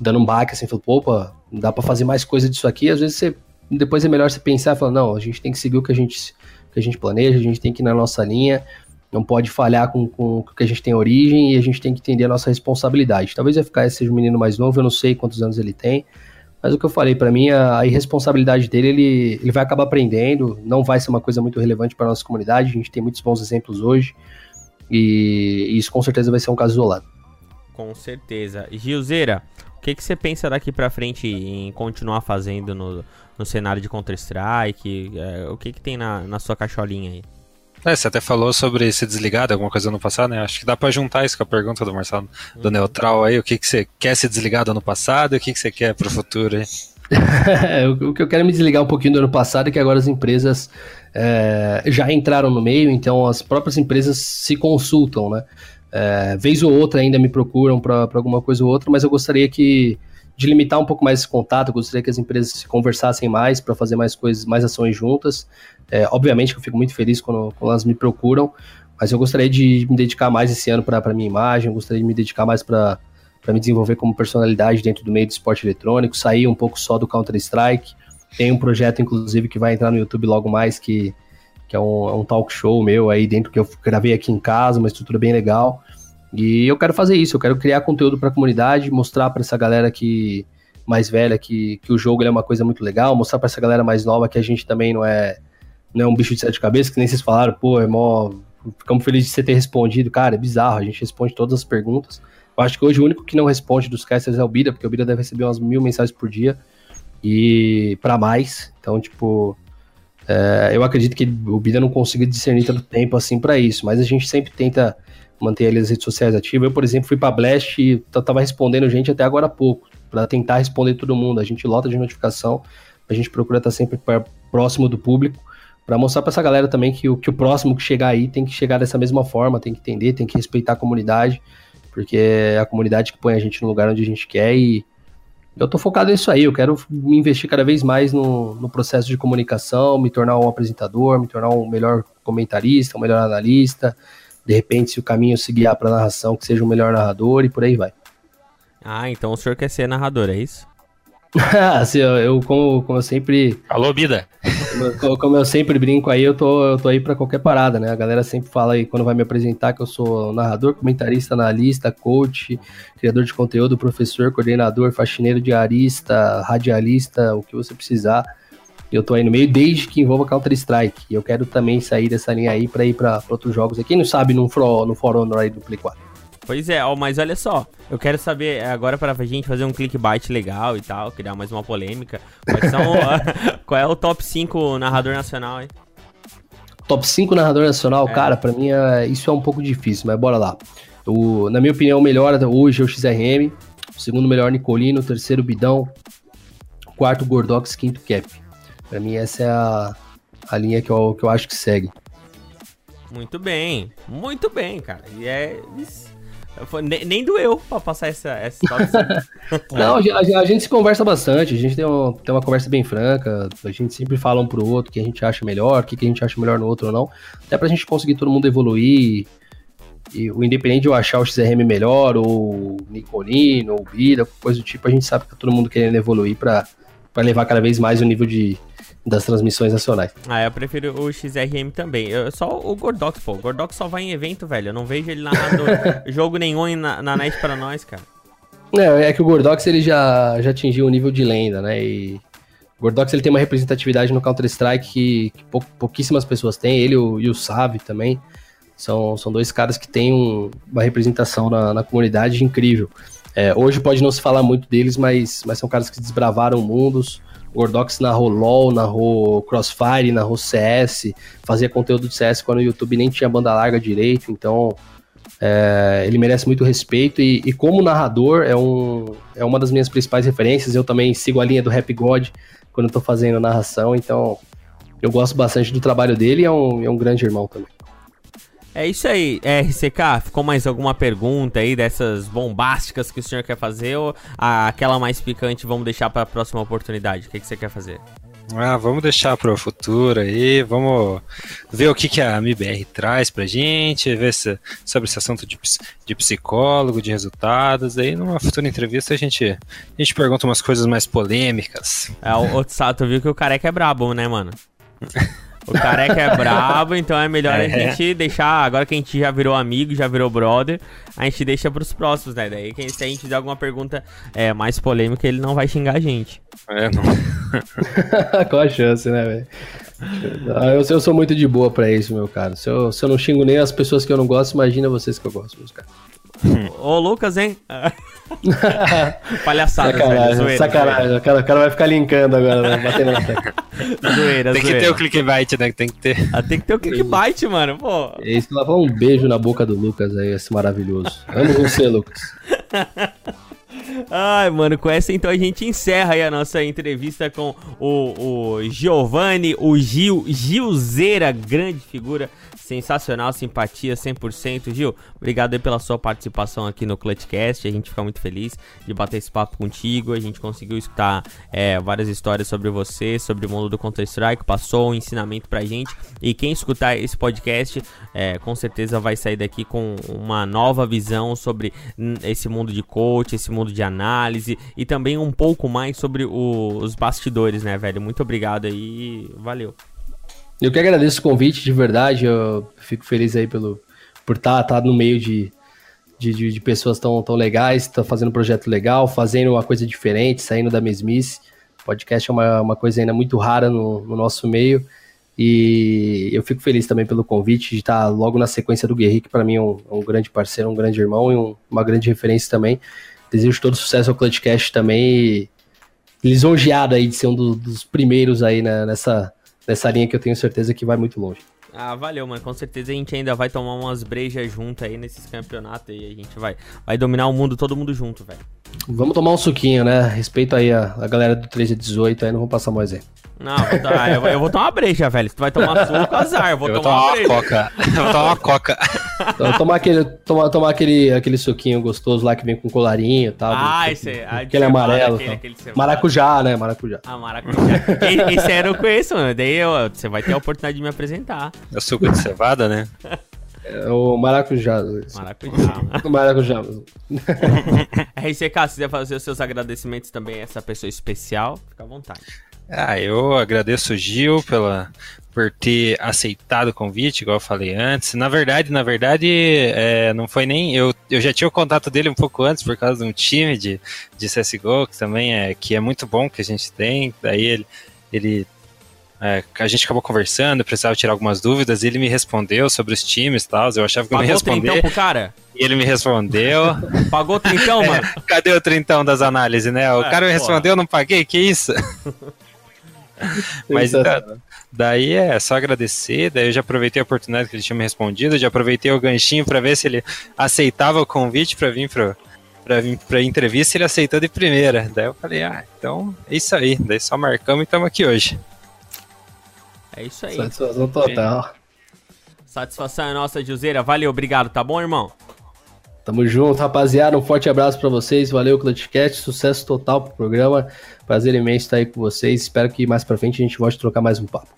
dando um baque assim, falou, opa, dá para fazer mais coisa disso aqui. Às vezes você, depois é melhor você pensar e falar, não, a gente tem que seguir o que a gente, que a gente planeja, a gente tem que ir na nossa linha, não pode falhar com, com o que a gente tem origem e a gente tem que entender a nossa responsabilidade. Talvez eu ficar seja um menino mais novo, eu não sei quantos anos ele tem, mas o que eu falei, para mim, a, irresponsabilidade dele, ele, ele vai acabar aprendendo, não vai ser uma coisa muito relevante para nossa comunidade, a gente tem muitos bons exemplos hoje, e isso com certeza vai ser um caso isolado. Com certeza. Gilzeira, o que, que você pensa daqui para frente em continuar fazendo no, no cenário de Counter-Strike? É, o que, que tem na, na sua caixolinha aí? É, você até falou sobre ser desligado, alguma coisa no passado, né? Acho que dá para juntar isso com a pergunta do Marcelo, do uhum. Neutral aí. O que, que você quer ser desligado no passado e o que, que você quer pro futuro aí? [laughs] o que eu quero é me desligar um pouquinho do ano passado é que agora as empresas é, já entraram no meio, então as próprias empresas se consultam, né? É, vez ou outra ainda me procuram para alguma coisa ou outra, mas eu gostaria que de limitar um pouco mais esse contato, gostaria que as empresas se conversassem mais para fazer mais coisas, mais ações juntas. É, obviamente que eu fico muito feliz quando, quando, elas me procuram, mas eu gostaria de me dedicar mais esse ano para a minha imagem, gostaria de me dedicar mais para para me desenvolver como personalidade dentro do meio do esporte eletrônico, sair um pouco só do Counter-Strike. Tem um projeto, inclusive, que vai entrar no YouTube logo mais, que, que é, um, é um talk show meu aí dentro, que eu gravei aqui em casa, uma estrutura bem legal. E eu quero fazer isso, eu quero criar conteúdo para a comunidade, mostrar para essa galera que mais velha que, que o jogo é uma coisa muito legal, mostrar para essa galera mais nova que a gente também não é não é um bicho de sete cabeças, que nem vocês falaram, pô, é mó. Ficamos felizes de você ter respondido, cara, é bizarro, a gente responde todas as perguntas. Eu acho que hoje o único que não responde dos casters é o Bida, porque o Bida deve receber umas mil mensagens por dia e para mais. Então, tipo, é, eu acredito que o Bida não consiga discernir tanto tempo assim para isso, mas a gente sempre tenta manter ali as redes sociais ativas. Eu, por exemplo, fui para Blast e tava respondendo gente até agora há pouco, para tentar responder todo mundo. A gente lota de notificação, a gente procura estar sempre próximo do público para mostrar para essa galera também que o, que o próximo que chegar aí tem que chegar dessa mesma forma, tem que entender, tem que respeitar a comunidade porque é a comunidade que põe a gente no lugar onde a gente quer e eu tô focado nisso aí, eu quero me investir cada vez mais no, no processo de comunicação, me tornar um apresentador, me tornar um melhor comentarista, um melhor analista, de repente se o caminho se guiar para narração, que seja um melhor narrador e por aí vai. Ah, então o senhor quer ser narrador, é isso? [laughs] assim, eu, eu como, como eu sempre. Alô, Bida! Como, eu sempre brinco aí, eu tô, eu tô aí pra qualquer parada, né? A galera sempre fala aí, quando vai me apresentar, que eu sou narrador, comentarista, analista, coach, criador de conteúdo, professor, coordenador, faxineiro diarista, radialista, o que você precisar. Eu tô aí no meio desde que envolva Counter-Strike. E eu quero também sair dessa linha aí pra ir pra outros jogos. Quem não sabe, no For, no For Honor aí do Play 4. Pois é, ó, mas olha só, eu quero saber é, agora para a gente fazer um clickbait legal e tal, criar mais uma polêmica. São, [laughs] qual é o top 5 narrador nacional aí? Top 5 narrador nacional, é. cara, para mim é, isso é um pouco difícil, mas bora lá. O, na minha opinião, o melhor hoje é o XRM, o segundo melhor Nicolino, o terceiro Bidão, o quarto Gordox, quinto Cap. Para mim essa é a, a linha que eu, que eu acho que segue. Muito bem, muito bem, cara. E é nem, nem doeu pra passar essa, essa [laughs] Não, a, a, gente se conversa bastante, a gente tem, um, tem uma conversa bem franca, a gente sempre fala um pro outro o que a gente acha melhor, o que, que a gente acha melhor no outro ou não, até pra gente conseguir todo mundo evoluir. E o independente de eu achar o XRM melhor, ou Nicolino, ou Bira, coisa do tipo, a gente sabe que tá todo mundo querendo evoluir para levar cada vez mais o nível de, das transmissões nacionais. Ah, eu prefiro o XRM também. Eu, só o Gordox, pô. O Gordox só vai em evento, velho. Eu não vejo ele narrando [laughs] jogo nenhum na, na net para nós, cara. É, é que o Gordox ele já, já atingiu o nível de lenda, né? E o Gordox ele tem uma representatividade no Counter-Strike que, que pou, pouquíssimas pessoas têm. Ele o, e o Save também. São, são dois caras que têm um, uma representação na, na comunidade incrível. É, hoje pode não se falar muito deles, mas, mas são caras que desbravaram mundos. Gordox narrou LoL, narrou Crossfire, narrou CS, fazia conteúdo de CS quando o YouTube nem tinha banda larga direito, então é, ele merece muito respeito e, e, como narrador é, um, é uma das minhas principais referências. Eu também sigo a linha do Rap God quando estou fazendo narração, então eu gosto bastante do trabalho dele e é um, é um grande irmão também. É isso aí, RCK, ficou mais alguma pergunta aí dessas bombásticas que o senhor quer fazer ou aquela mais picante vamos deixar para a próxima oportunidade? O que, que você quer fazer? Ah, vamos deixar para o futuro aí, vamos ver o que, que a MIBR traz pra gente, ver se, sobre esse assunto de, de psicólogo, de resultados, aí numa futura entrevista a gente, a gente pergunta umas coisas mais polêmicas. É, o, o Sato viu que o careca é brabo, né, mano? [laughs] O careca é [laughs] brabo, então é melhor é. a gente deixar. Agora que a gente já virou amigo, já virou brother, a gente deixa pros próximos, né? Daí se a gente fizer alguma pergunta é, mais polêmica, ele não vai xingar a gente. É, não. [laughs] Qual a chance, né, velho? Eu, eu, sou muito de boa pra isso, meu cara. Se eu, se eu não xingo nem as pessoas que eu não gosto, imagina vocês que eu gosto, meus caras. [laughs] Ô, Lucas, hein? [laughs] Palhaçada, sacanagem, velho, zoeira, sacanagem. O, cara, o cara vai ficar linkando agora, né? batendo na tecla. Zoeira, Tem que ter o clickbait, né? Tem que ter. Ah, tem que ter o clickbait, mano. Pô. Isso lá um beijo na boca do Lucas aí, esse maravilhoso. Amo você, Lucas. Ai, mano, com essa então a gente encerra aí a nossa entrevista com o, o Giovanni, o Gil, Gilzeira, grande figura Sensacional, simpatia 100%. Gil, obrigado aí pela sua participação aqui no Clutchcast. A gente fica muito feliz de bater esse papo contigo. A gente conseguiu escutar é, várias histórias sobre você, sobre o mundo do Counter-Strike, passou um ensinamento pra gente. E quem escutar esse podcast, é, com certeza vai sair daqui com uma nova visão sobre esse mundo de coach, esse mundo de análise e também um pouco mais sobre o, os bastidores, né, velho? Muito obrigado aí, valeu. Eu que agradeço o convite, de verdade. Eu fico feliz aí pelo, por estar tá, tá no meio de, de, de, pessoas tão, tão legais, estão fazendo um projeto legal, fazendo uma coisa diferente, saindo da mesmice. Podcast é uma, uma coisa ainda muito rara no, no nosso meio. E eu fico feliz também pelo convite de estar logo na sequência do Guerri, que para mim é um, é um, grande parceiro, um grande irmão e um, uma grande referência também. Desejo todo sucesso ao Clutchcast também e lisonjeado aí de ser um do, dos primeiros aí né, nessa, nessa linha que eu tenho certeza que vai muito longe. Ah, valeu, mano. Com certeza a gente ainda vai tomar umas brejas junto aí nesses campeonatos e a gente vai, vai dominar o mundo todo mundo junto, velho. Vamos tomar um suquinho, né? Respeito aí a, a galera do 13 a 18, aí não vou passar mais aí. Não, eu, eu, vou tomar uma breja, velho. Se tu vai tomar suco, [laughs] azar. Eu vou, eu tomar, vou tomar, uma, coca. [laughs] Eu vou tomar uma coca. Então, tomar aquele, tomar, tomar aquele, aquele suquinho gostoso lá que vem com colarinho e tal. Ah, esse é. Aquele amarelo. Aquele, aquele maracujá, né? Maracujá. Ah, maracujá. esse era eu conheço, mano. Daí eu, você vai ter a oportunidade de me apresentar. É o suco de cevada, né? É o maracujá. Maracujá. [laughs] maracujá. [laughs] RCK, se quiser fazer os seus agradecimentos também a essa pessoa especial, fica à vontade. Ah, eu agradeço o Gil pela, por ter aceitado o convite, igual eu falei antes. Na verdade, na verdade, é, não foi nem. Eu, eu já tinha o contato dele um pouco antes por causa de um time de, de CSGO, que também é, que é muito bom que a gente tem. Daí ele. ele é, a gente acabou conversando, precisava tirar algumas dúvidas, e ele me respondeu sobre os times e tal. Eu achava que Pagou não ia responder. Trintão pro cara? [laughs] E ele me respondeu. [laughs] Pagou o trintão, mano? É, cadê o trintão das análises, né? O é, cara me respondeu, eu não paguei, que isso? [laughs] Mas da, daí é só agradecer. Daí eu já aproveitei a oportunidade que ele tinha me respondido, já aproveitei o ganchinho para ver se ele aceitava o convite para vir para para vir para entrevista. Ele aceitou de primeira. Daí eu falei, ah, então é isso aí. Daí só marcamos e estamos aqui hoje. É isso aí. Satisfação total. Satisfação é nossa, Juseira. Valeu, obrigado, tá bom, irmão? Tamo junto, rapaziada. Um forte abraço para vocês. Valeu, Clutchcast. Sucesso total pro programa. Prazer imenso estar aí com vocês. Espero que mais pra frente a gente volte a trocar mais um papo.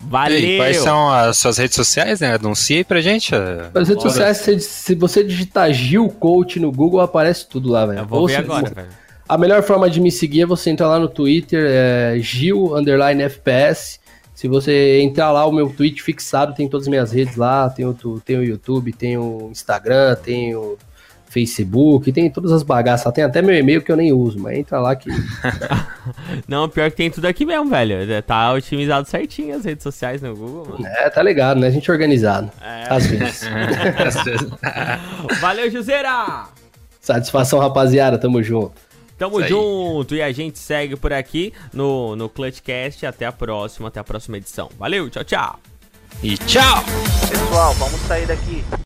Valeu! E quais são as suas redes sociais, né? Anuncie aí pra gente. As redes sociais, se, você digitar Gil Coach no Google, aparece tudo lá, velho. Eu vou Ou ver agora, velho. A melhor forma de me seguir é você entrar lá no Twitter, é Gil underline FPS. Se você entrar lá, o meu tweet fixado tem todas as minhas redes lá, tem o, tem o YouTube, tem o Instagram, tem o Facebook, tem todas as bagaças, tem até meu e-mail que eu nem uso, mas entra lá que [laughs] Não, pior que tem tudo aqui mesmo, velho. Tá otimizado certinho as redes sociais no Google, mano. é, tá ligado, né? A gente é organizado. É. Às vezes. [laughs] Valeu, Juseira! Satisfação, rapaziada, tamo junto. Tamo Isso aí. junto e a gente segue por aqui no, no Clutchcast. Até a próxima, até a próxima edição. Valeu, tchau, tchau! E tchau! Pessoal, vamos sair daqui.